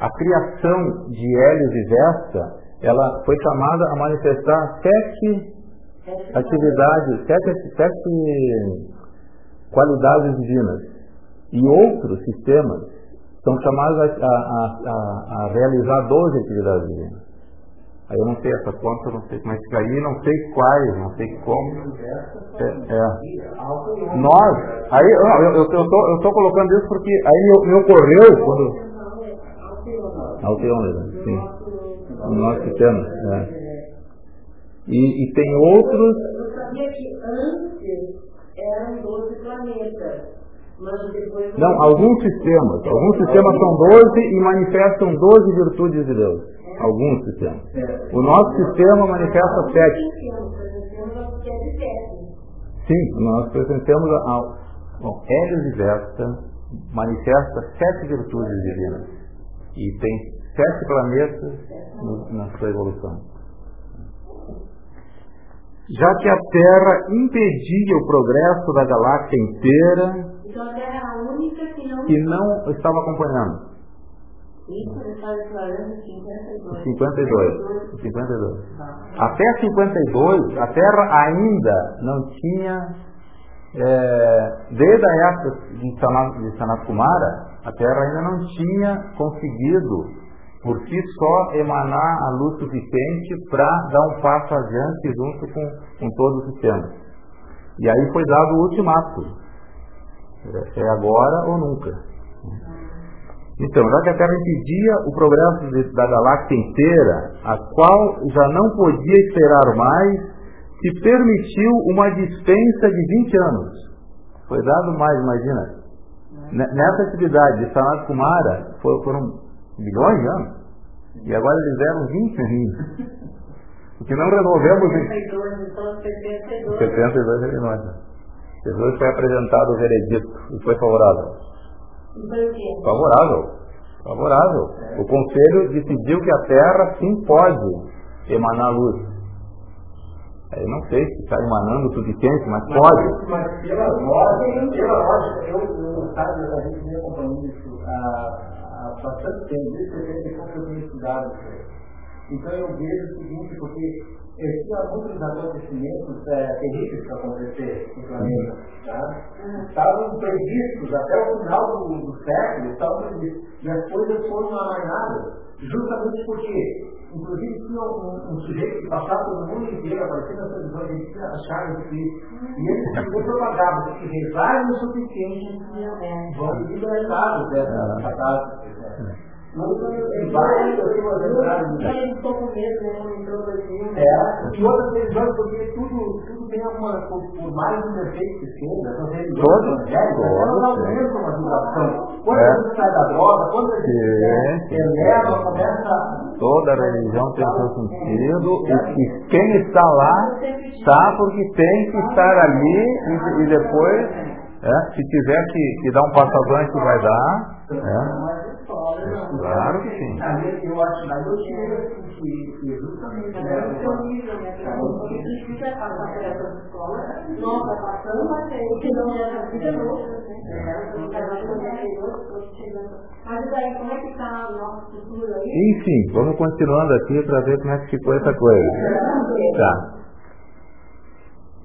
Speaker 1: a criação de Hélios e Vesta, ela foi chamada a manifestar sete atividades, sete, sete qualidades divinas. E outros sistemas são chamados a, a- a- a realizar 12 atividades divinas. Aí eu não sei essa conta, não sei como é que aí, não sei quais, não sei como. É, é. Nós, aí eu, eu, eu, eu, tô, eu tô colocando isso porque aí me, ocorreu quando. Alteômetro, sim. O nosso sistema. É. E, e tem outros.
Speaker 2: Eu sabia que antes eram 12 planetas.
Speaker 1: Não, alguns sistemas. Alguns sistemas são 12 e manifestam 12 virtudes de Deus. Alguns sistemas. O nosso sistema manifesta 7. Sim, nós pertencemos ao. Bom, Hélios e Vesta manifesta sete virtudes divinas. E tem sete planetas na sua evolução. Já que a Terra impedia o progresso da galáxia inteira
Speaker 2: Então a Terra é a única que não...
Speaker 1: e não estava acompanhando.
Speaker 2: Isso ele está declarando em 52.
Speaker 1: 52. 52. Até 52, a Terra ainda não tinha, é, desde a época de Sanat, de Sanat Kumara, a Terra ainda não tinha conseguido por si só emanar a luz suficiente para dar um passo adiante junto com, com todo o sistema. E aí foi dado o ultimato. É agora ou nunca. Então, já que a Terra impedia o progresso de- da galáxia inteira, a qual já não podia esperar mais, se permitiu uma dispensa de 20 anos. Foi dado mais, imagina. Ne- Nessa atividade de Sanat Kumara for- foram milhões de anos. E agora eles deram 20 aninhos. O que não resolvemos em
Speaker 2: 72, então 72.
Speaker 1: 72 milhões. Jesus foi apresentado o veredito e foi favorável.
Speaker 2: Foi o quê?
Speaker 1: Favorável. Favorável. O conselho decidiu que a Terra sim pode emanar luz. Eu não sei se está emanando o suficiente, mas pode.
Speaker 3: Mas pela lógica, pela lógica, eu, eu sabe, a gente vem acompanhando isso há, há bastante tempo, desde 70 que eu tenho estudado isso. Então eu vejo o seguinte, porque existiam muitos acontecimentos é, terríveis para acontecer no planeta. Tá? Estavam previstos, até o final do, do século, estavam previstos. E as coisas foram amainadas, justamente porque, inclusive, tinha um, um sujeito que passava pelo mundo inteiro, aparecia nas televisões, a gente achava isso. E ele sempre propagava que rezarem o suficiente, vão ser libertados dessas catástrofes. Várias pessoas entraram nisso.
Speaker 2: Ele ficou com medo? Quando entrou 2000.
Speaker 3: É, e outras religiões, porque tudo, tudo tem alguma, por, por mais imperfeito que seja, essas religiões evangélicas, elas aumentam a vibração. Quando
Speaker 1: É.
Speaker 3: a gente sai da droga, quando a gente
Speaker 1: sim.
Speaker 3: eleva, começa
Speaker 1: Toda religião tem seu sentido e, quem está lá está porque tem que estar ali e, depois, é, se tiver que, que dar um passo avante, vai dar. É. Claro que sim.
Speaker 3: Eu acho, eu tive assim, que, justamente,
Speaker 2: Agora
Speaker 3: né,
Speaker 2: no seu nível, né? Porque se quiser passar por essas escolas, nós tá passando, mas aí que não é a vida louca, né? É, mais. Mas daí, como é que está o nosso futuro aí?
Speaker 1: Enfim, vamos continuando aqui para ver como é que ficou essa coisa. Tá.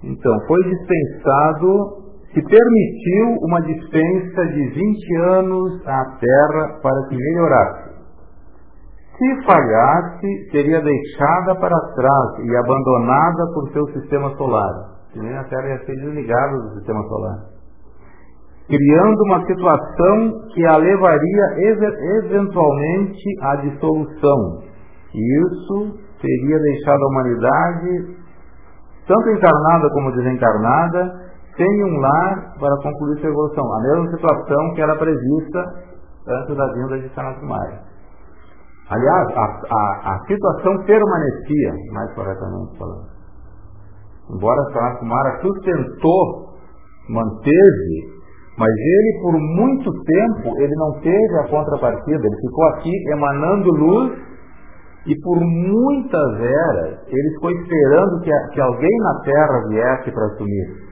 Speaker 1: Então, foi dispensado, se permitiu uma dispensa de 20 anos à Terra para que melhorasse. Se falhasse, seria deixada para trás e abandonada por seu sistema solar. A Terra ia ser desligada do sistema solar. criando uma situação que a levaria eventualmente à dissolução. E isso teria deixado a humanidade, tanto encarnada como desencarnada, sem um lar para concluir sua evolução. A mesma situação que era prevista antes da vinda de Sanat Kumara. Aliás, a, a, a, situação permanecia, mais corretamente falando. Embora Sanat Kumara sustentou, manteve, mas ele por muito tempo ele não teve a contrapartida, ele ficou aqui emanando luz e por muitas eras ele ficou esperando que, que alguém na Terra viesse para assumir.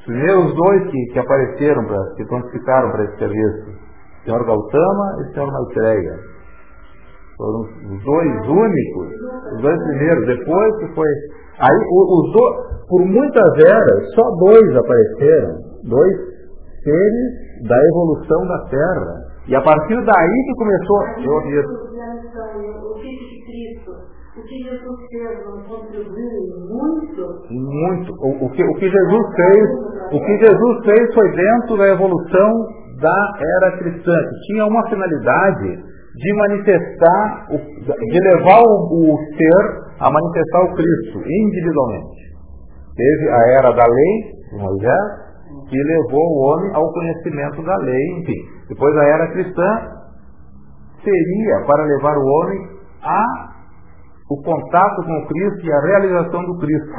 Speaker 1: Os primeiros dois que, que apareceram, pra, que prontificaram para esse serviço, o senhor Gautama e o senhor Maitreya. Foram os dois únicos, os dois primeiros. Depois que foi. Aí, os dois, por muitas eras, só dois apareceram. Dois seres da evolução da Terra. E a partir daí que começou. Eu ouvi
Speaker 2: O que Cristo o muito?
Speaker 1: O, o, que, o que Jesus fez, o que Jesus fez foi dentro da evolução da era cristã, que tinha uma finalidade de manifestar, de levar o, o ser a manifestar o Cristo individualmente. Teve a era da lei, Moisés, que levou o homem ao conhecimento da lei, enfim. Depois a era cristã seria para levar o homem a o contato com o Cristo e a realização do Cristo.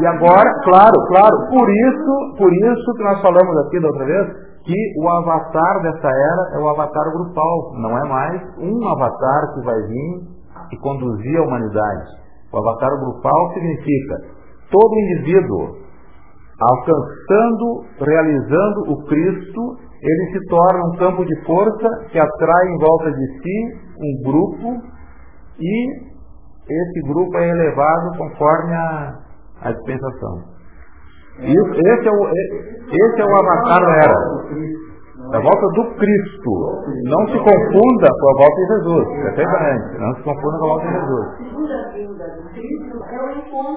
Speaker 1: E agora, claro, claro, por isso, por isso que nós falamos aqui da outra vez, que o avatar dessa era é o avatar grupal, não é mais um avatar que vai vir e conduzir a humanidade. O avatar grupal significa todo indivíduo alcançando, realizando o Cristo, ele se torna um campo de força que atrai em volta de si um grupo e esse grupo é elevado conforme a, a dispensação. Isso, esse, é o, esse é o avatar da era. A volta do Cristo. Não se confunda com a volta de Jesus. Perfeitamente. Não se confunda com a volta de Jesus.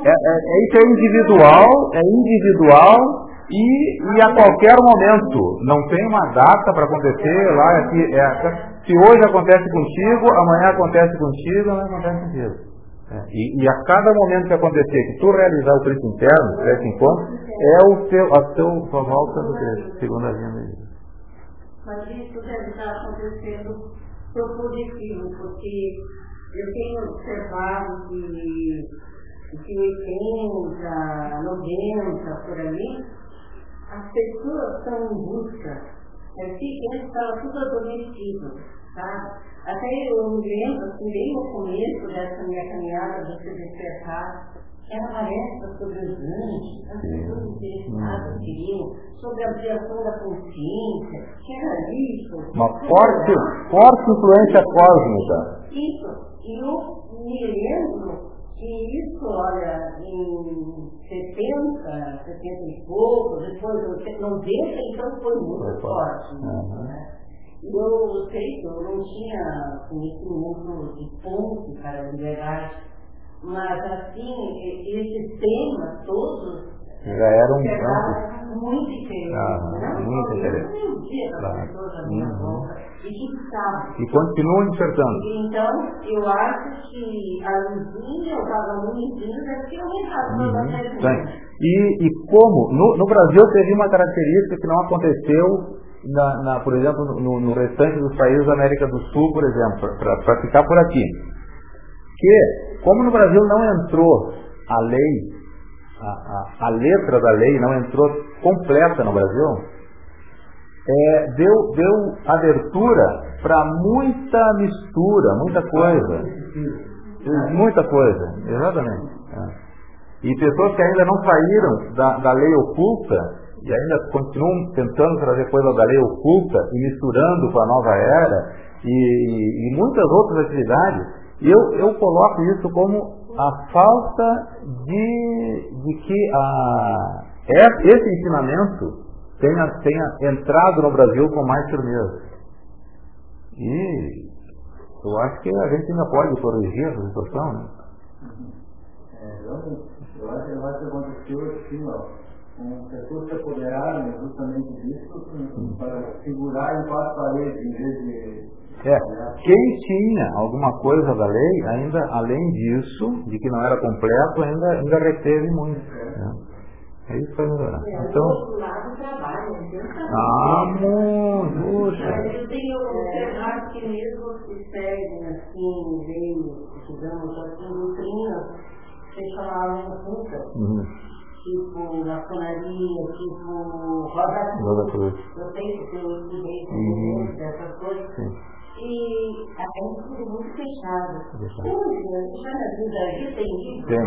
Speaker 1: É, é, é, isso é individual, é individual e, e a qualquer momento. Não tem uma data para acontecer lá. Aqui, é, é, se hoje acontece contigo, amanhã acontece contigo, amanhã acontece contigo. É, e, e, a cada momento que acontecer que tu realizar o Cristo interno, esse encontro, é o teu, a teu, tua volta do Deus, segundo a vinda de Deus.
Speaker 2: Mas isso deve estar acontecendo por positivo, porque eu tenho observado que, que 80, 90, por ali, as pessoas estão em busca. É, antes estava tudo adormecido, tá? Até eu me lembro, assim, bem no começo dessa minha caminhada de se despertar, era palestra sobre os anjos, as pessoas interessadas queriam, sobre a ampliação da consciência, que era isso.
Speaker 1: Uma forte, forte influência cósmica.
Speaker 2: Isso. E eu me lembro que isso, olha, em 70, 70 e pouco, depois 90, então foi muito forte. Uhum. Né? Eu sei que eu não tinha conhecimento de ponto para a liberdade, mas assim, esses temas todos
Speaker 1: já eram um
Speaker 2: muito diferentes.
Speaker 1: Ah,
Speaker 2: né?
Speaker 1: muito diferentes.
Speaker 2: Claro. Uhum. E,
Speaker 1: continuam despertando.
Speaker 2: Então, eu acho que a luzinha, o vagamundozinho, deve ter aumentado uhum.
Speaker 1: bastante. E, e como, no, no Brasil teve uma característica que não aconteceu na, na, por exemplo, no, no, restante dos países da América do Sul, por exemplo, para ficar por aqui. Que, como no Brasil não entrou a lei, a, a, a letra da lei não entrou completa no Brasil, é, deu, deu abertura para muita mistura, muita coisa. Muita coisa, exatamente. É. E pessoas que ainda não saíram da, da lei oculta e ainda continuam tentando trazer coisa da lei oculta e misturando com a nova era e, e muitas outras atividades, eu, eu coloco isso como a falta de, de que a, esse ensinamento tenha, tenha entrado no Brasil com mais firmeza. E eu acho que a gente ainda pode corrigir essa situação, né?
Speaker 3: É, eu, eu acho que vai assim, ó As pessoas se apoderaram justamente disso para segurar em quatro paredes em vez de
Speaker 1: é, quem tinha alguma coisa da lei, ainda além disso, de que não era completo, ainda, ainda reteve muito. Né? É isso que vai melhorar. Então, ah, muito, puxa.
Speaker 2: Eu tenho observado que mesmo se seguem assim, veio, digamos assim, doutrinas que chamavam puta. Uhum tipo maçonaria, tipo Roda Cruz. Eu sei que os direitos, uhum. essas coisas. Sim. E a gente é muito fechada. Hoje, já na vida tem
Speaker 1: Tem.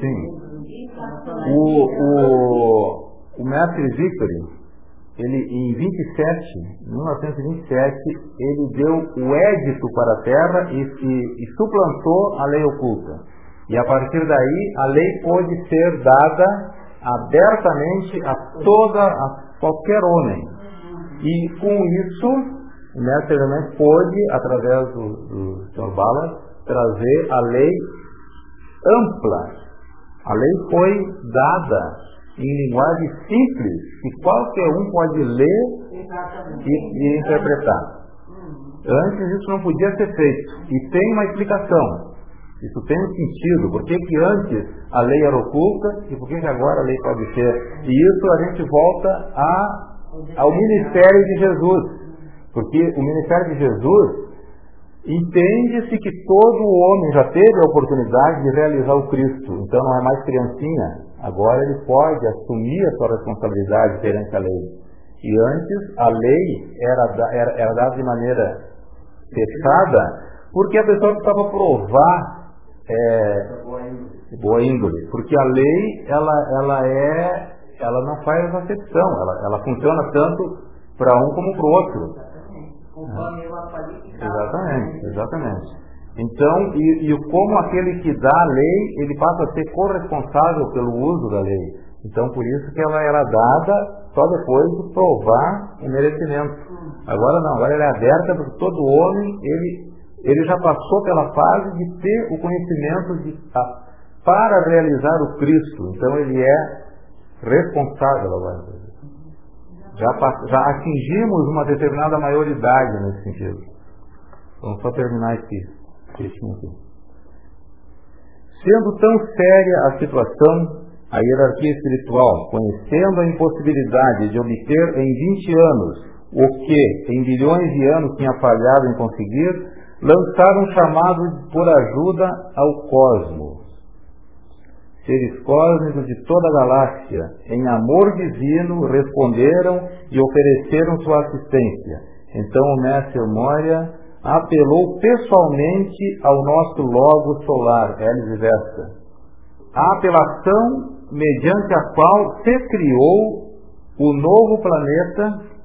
Speaker 1: Sim. O, o, o mestre Victory, ele em 27, 1927, ele deu o édito para a Terra e, e, e suplantou a lei oculta. E a partir daí a lei pôde ser dada abertamente a toda, a qualquer homem. E com isso o mestre também pôde, através do, do Sr. Bala, trazer a lei ampla. A lei foi dada em linguagem simples, que qualquer um pode ler e, e interpretar. Antes isso não podia ser feito. E tem uma explicação. Isso tem um sentido. Por que, que antes a lei era oculta e por que, que agora a lei pode ser? E isso a gente volta a, ao ministério de Jesus. Porque o ministério de Jesus entende-se que todo homem já teve a oportunidade de realizar o Cristo. Então não é mais criancinha. Agora ele pode assumir a sua responsabilidade perante a lei. E antes a lei era, era, era dada de maneira fechada porque a pessoa precisava provar é, boa índole. Porque a lei ela, ela é ela não faz acepção, ela, ela funciona tanto para um como para o outro Exatamente, exatamente. Então, e, e como aquele que dá a lei, ele passa a ser corresponsável pelo uso da lei. Então, por isso que ela era dada só depois de provar o merecimento. Agora não, agora ela é aberta para todo homem, ele, ele já passou pela fase de ter o conhecimento de, para realizar o Cristo. Então, ele é responsável agora. Já, já atingimos uma determinada maioridade nesse sentido. Vamos só terminar esse textinho aqui. Sendo tão séria a situação, a hierarquia espiritual, conhecendo a impossibilidade de obter em 20 anos o que em bilhões de anos tinha falhado em conseguir, lançaram um chamado por ajuda ao cosmos seres cósmicos de toda a galáxia, em amor divino, responderam e ofereceram sua assistência. Então o mestre Moria apelou pessoalmente ao nosso logo solar, Elis e Vesta. A apelação mediante a qual se criou o novo planeta,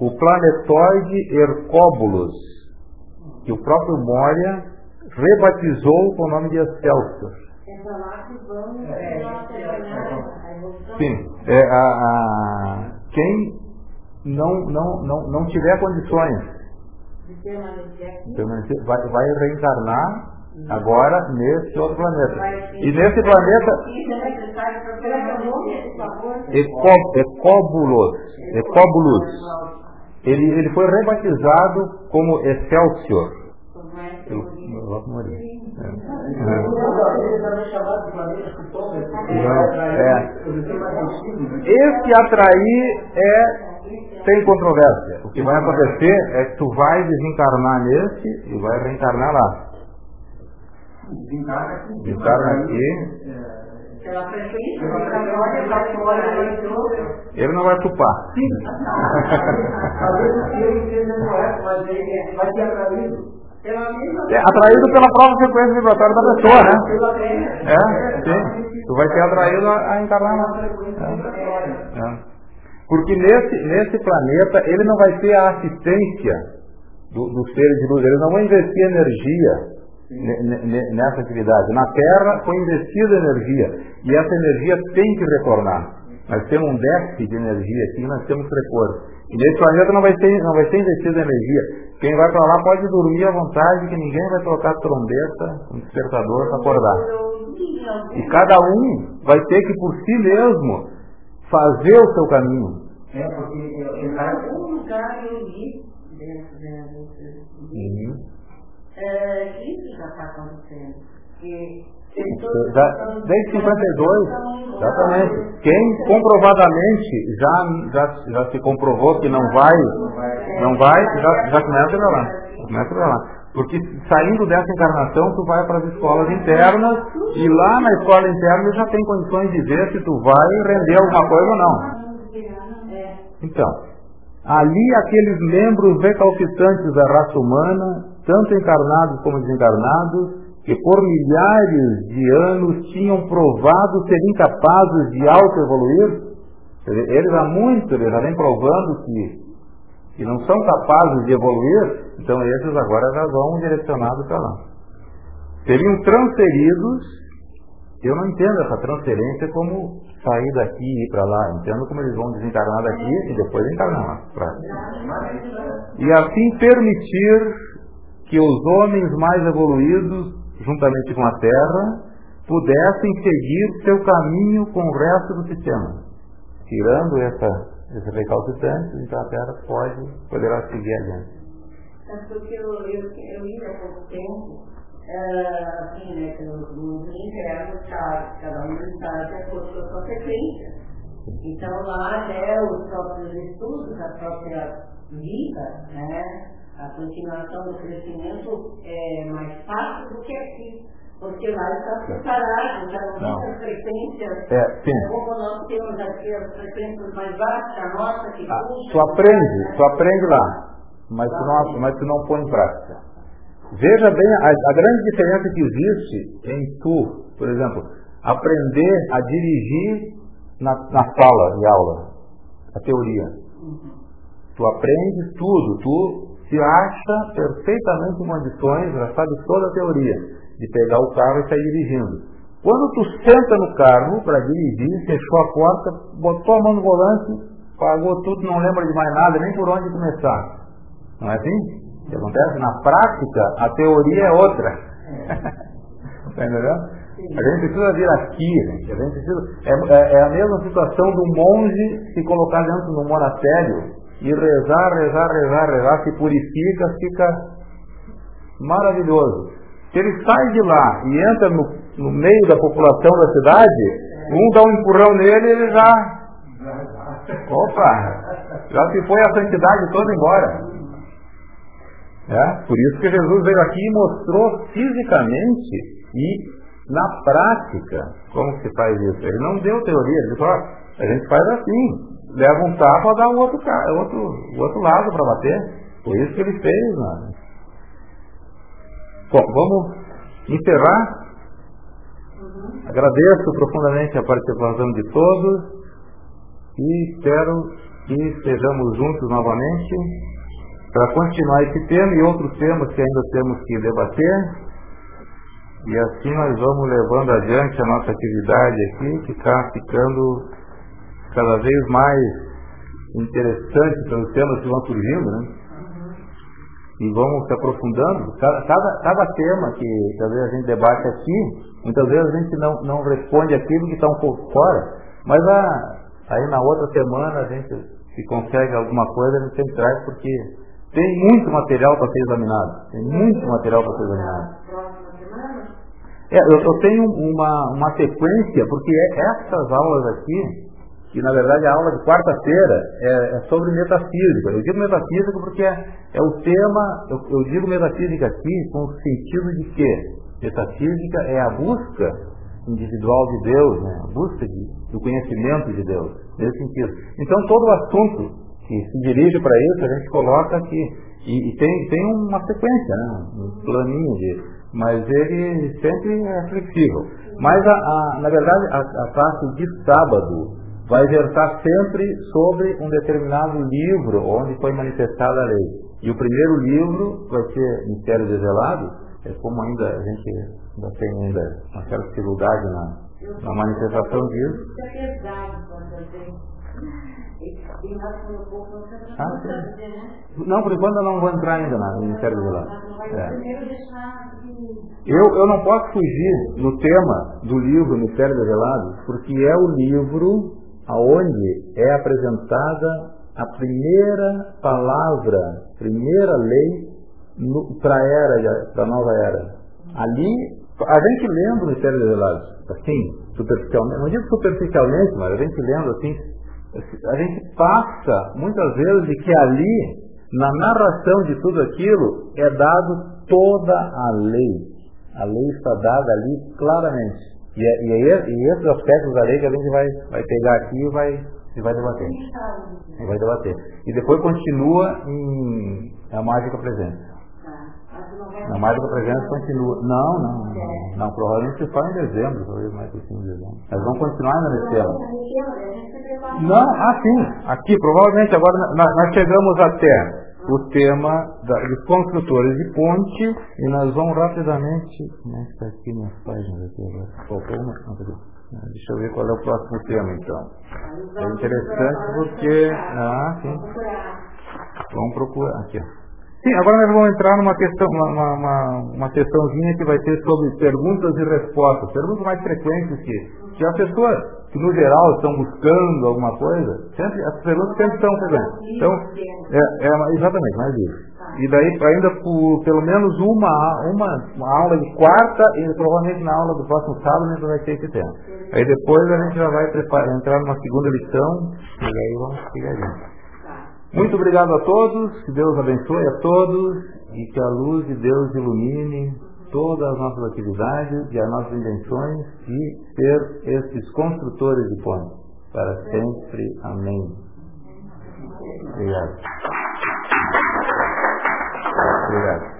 Speaker 1: o planetoide Hercóbulos, que o próprio Moria rebatizou com o nome de Excelsior. Sim, é, a, a, quem não, não, não, não tiver condições permanecer, vai, vai reencarnar agora nesse outro planeta. E nesse planeta. Ecóbulos. Ecóbulos. Ele, ele foi rebatizado como Excelsior. Rock Morim. É. Esse atrair é sem controvérsia. O que vai acontecer é que tu vai desencarnar nesse e vai reencarnar lá. Desencarna aqui. Ele não tupar.
Speaker 3: Ele não vai atraído.
Speaker 1: É atraído pela própria frequência vibratória da pessoa, né? É, sim. Tu vai ser atraído a, a encarnar lá. É. É. Porque nesse, nesse planeta ele não vai ter a assistência dos do seres de luz, eles não vão investir energia nessa atividade. Na Terra foi investida energia e essa energia tem que retornar. Nós temos um déficit de energia aqui, nós temos que repor. E nesse planeta não vai ser, não vai ser investida energia. Quem vai para lá pode dormir à vontade, que ninguém vai tocar trombeta, um despertador para acordar. E cada um vai ter que por si mesmo fazer o seu caminho.
Speaker 3: É, porque
Speaker 2: em algum lugar eu li dentro da uhum. É, isso já está acontecendo. Que
Speaker 1: desde 52, exatamente. Quem comprovadamente já, já, já se comprovou que não vai, não vai, já, já começa a lá. Começa a lá. Porque saindo dessa encarnação, tu vai para as escolas internas e lá na escola interna já tem condições de ver se tu vai render alguma coisa ou não. Então, ali aqueles membros recalcitrantes da raça humana, tanto encarnados como desencarnados, que por milhares de anos tinham provado ser incapazes de auto-evoluir, eles há muito, eles já vêm provando que, que não são capazes de evoluir, então esses agora já vão direcionados para lá. Seriam transferidos, eu não entendo essa transferência como sair daqui e ir para lá, entendo como eles vão desencarnar daqui e depois encarnar lá. E assim permitir que os homens mais evoluídos juntamente com a Terra, pudessem seguir seu caminho com o resto do sistema. Tirando essa, esse recalcitrante, então a Terra pode, poderá seguir adiante.
Speaker 2: É eu, li há pouco tempo, uh, assim, né, que mundo interno, cada um está de acordo com a sua frequência. Então lá, né, os próprios estudos, a própria vida, né, a continuação do crescimento é mais fácil do que aqui. Porque lá está preparado, já não tem as frequências.
Speaker 1: É, sim.
Speaker 2: Como nós temos aqui as frequências mais baixas, a nossa que
Speaker 1: ah, puxa. Tu aprende, tu aprende lá, mas tu, não, mas tu não põe em prática. Veja bem a, a grande diferença que existe em tu, por exemplo, aprender a dirigir na, na sala de aula, a teoria. Uhum. Tu aprendes tudo, tu se acha perfeitamente em condições, já sabe toda a teoria, de pegar o carro e sair dirigindo. Quando tu senta no carro para dirigir, fechou a porta, botou a mão no volante, pagou tudo, não lembra de mais nada, nem por onde começar. Não é assim? O que acontece? Na prática, a teoria é outra. Está entendendo? A gente precisa vir aqui, gente. A gente precisa, é, é, é a mesma situação do monge se colocar dentro do monastério e rezar, rezar, rezar, rezar, se purifica, fica maravilhoso. Se ele sai de lá e entra no, no meio da população da cidade, um dá um empurrão nele e ele já. Opa! Já se foi a santidade toda embora. É? Por isso que Jesus veio aqui e mostrou fisicamente e na prática como se faz isso. Ele não deu teoria, ele falou, a gente faz assim leva um tapa dá o outro, outro, o outro lado para bater. Foi isso que ele fez. Mano. Bom, vamos encerrar. Agradeço profundamente a participação de todos e espero que estejamos juntos novamente para continuar esse tema e outros temas que ainda temos que debater. E assim nós vamos levando adiante a nossa atividade aqui, que está ficando cada vez mais interessantes pelos temas que vão surgindo, né? E vamos se aprofundando. Cada, cada, cada tema que, que às vezes a gente debate aqui, muitas vezes a gente não, não responde aquilo que está um pouco fora, mas a, aí na outra semana a gente, se consegue alguma coisa, a gente sempre traz, porque tem muito material para ser examinado. Tem muito material para ser examinado. É, eu, eu tenho uma, uma sequência, porque é, essas aulas aqui, que na verdade a aula de quarta-feira é, é, sobre metafísica. Eu digo metafísica porque é, é o tema, eu, eu, digo metafísica aqui com o sentido de que metafísica é a busca individual de Deus, né? a busca de, do conhecimento de Deus, nesse sentido. Então todo o assunto que se dirige para isso, a gente coloca aqui. E, e tem, tem uma sequência, né? um planinho de, mas ele sempre é flexível. Mas, a, a, na verdade, a, a parte de sábado, vai versar sempre sobre um determinado livro onde foi manifestada a lei. E o primeiro livro vai ser Mistério Desvelado, é como ainda a gente ainda tem ainda uma certa dificuldade na, na manifestação disso. Ah, não, por enquanto eu não vou entrar ainda no Ministério do. É. Eu, eu não posso fugir no tema do livro Mistério Revelado, porque é o livro aonde é apresentada a primeira palavra, primeira lei para a era, para a nova era. Ali, a gente lendo o Mistério Revelado, assim, superficialmente, não digo superficialmente, mas a gente lendo assim, a gente passa muitas vezes de que ali, na narração de tudo aquilo, é dado toda a lei. A lei está dada ali claramente. E, é, e, é, e esses aspectos da lei que a gente vai, vai pegar aqui e vai, e vai debater. E vai debater. E depois continua em a mágica presença. A mágica presença continua. Não, não, não. Não, provavelmente só em dezembro, talvez mais que em dezembro. Mas vamos continuar ainda nesse tema. Não, ah sim, aqui, provavelmente agora nós, nós chegamos até o tema da, dos construtores de ponte e nós vamos rapidamente. Como é que está aqui minhas páginas aqui agora? Faltou uma? Ah, deixa eu ver qual é o próximo tema então. É interessante porque. Ah, sim. Vamos procurar aqui. Sim, agora nós vamos entrar numa questão, uma, uma, uma questãozinha que vai ser sobre perguntas e respostas. Perguntas mais frequentes que, que as pessoas que no geral estão buscando alguma coisa, sempre, as perguntas sempre estão frequentes. Então, é, é, exatamente, mais isso. E daí ainda por pelo menos uma, uma, uma aula de quarta e provavelmente na aula do próximo sábado a gente vai ter esse tema. Aí depois a gente já vai preparar, entrar numa segunda lição e aí vamos seguir adiante. Muito obrigado a todos, que Deus abençoe a todos e que a luz de Deus ilumine todas as nossas atividades e as nossas intenções e ser esses construtores de pontes para sempre. Amém. Obrigado. Obrigado.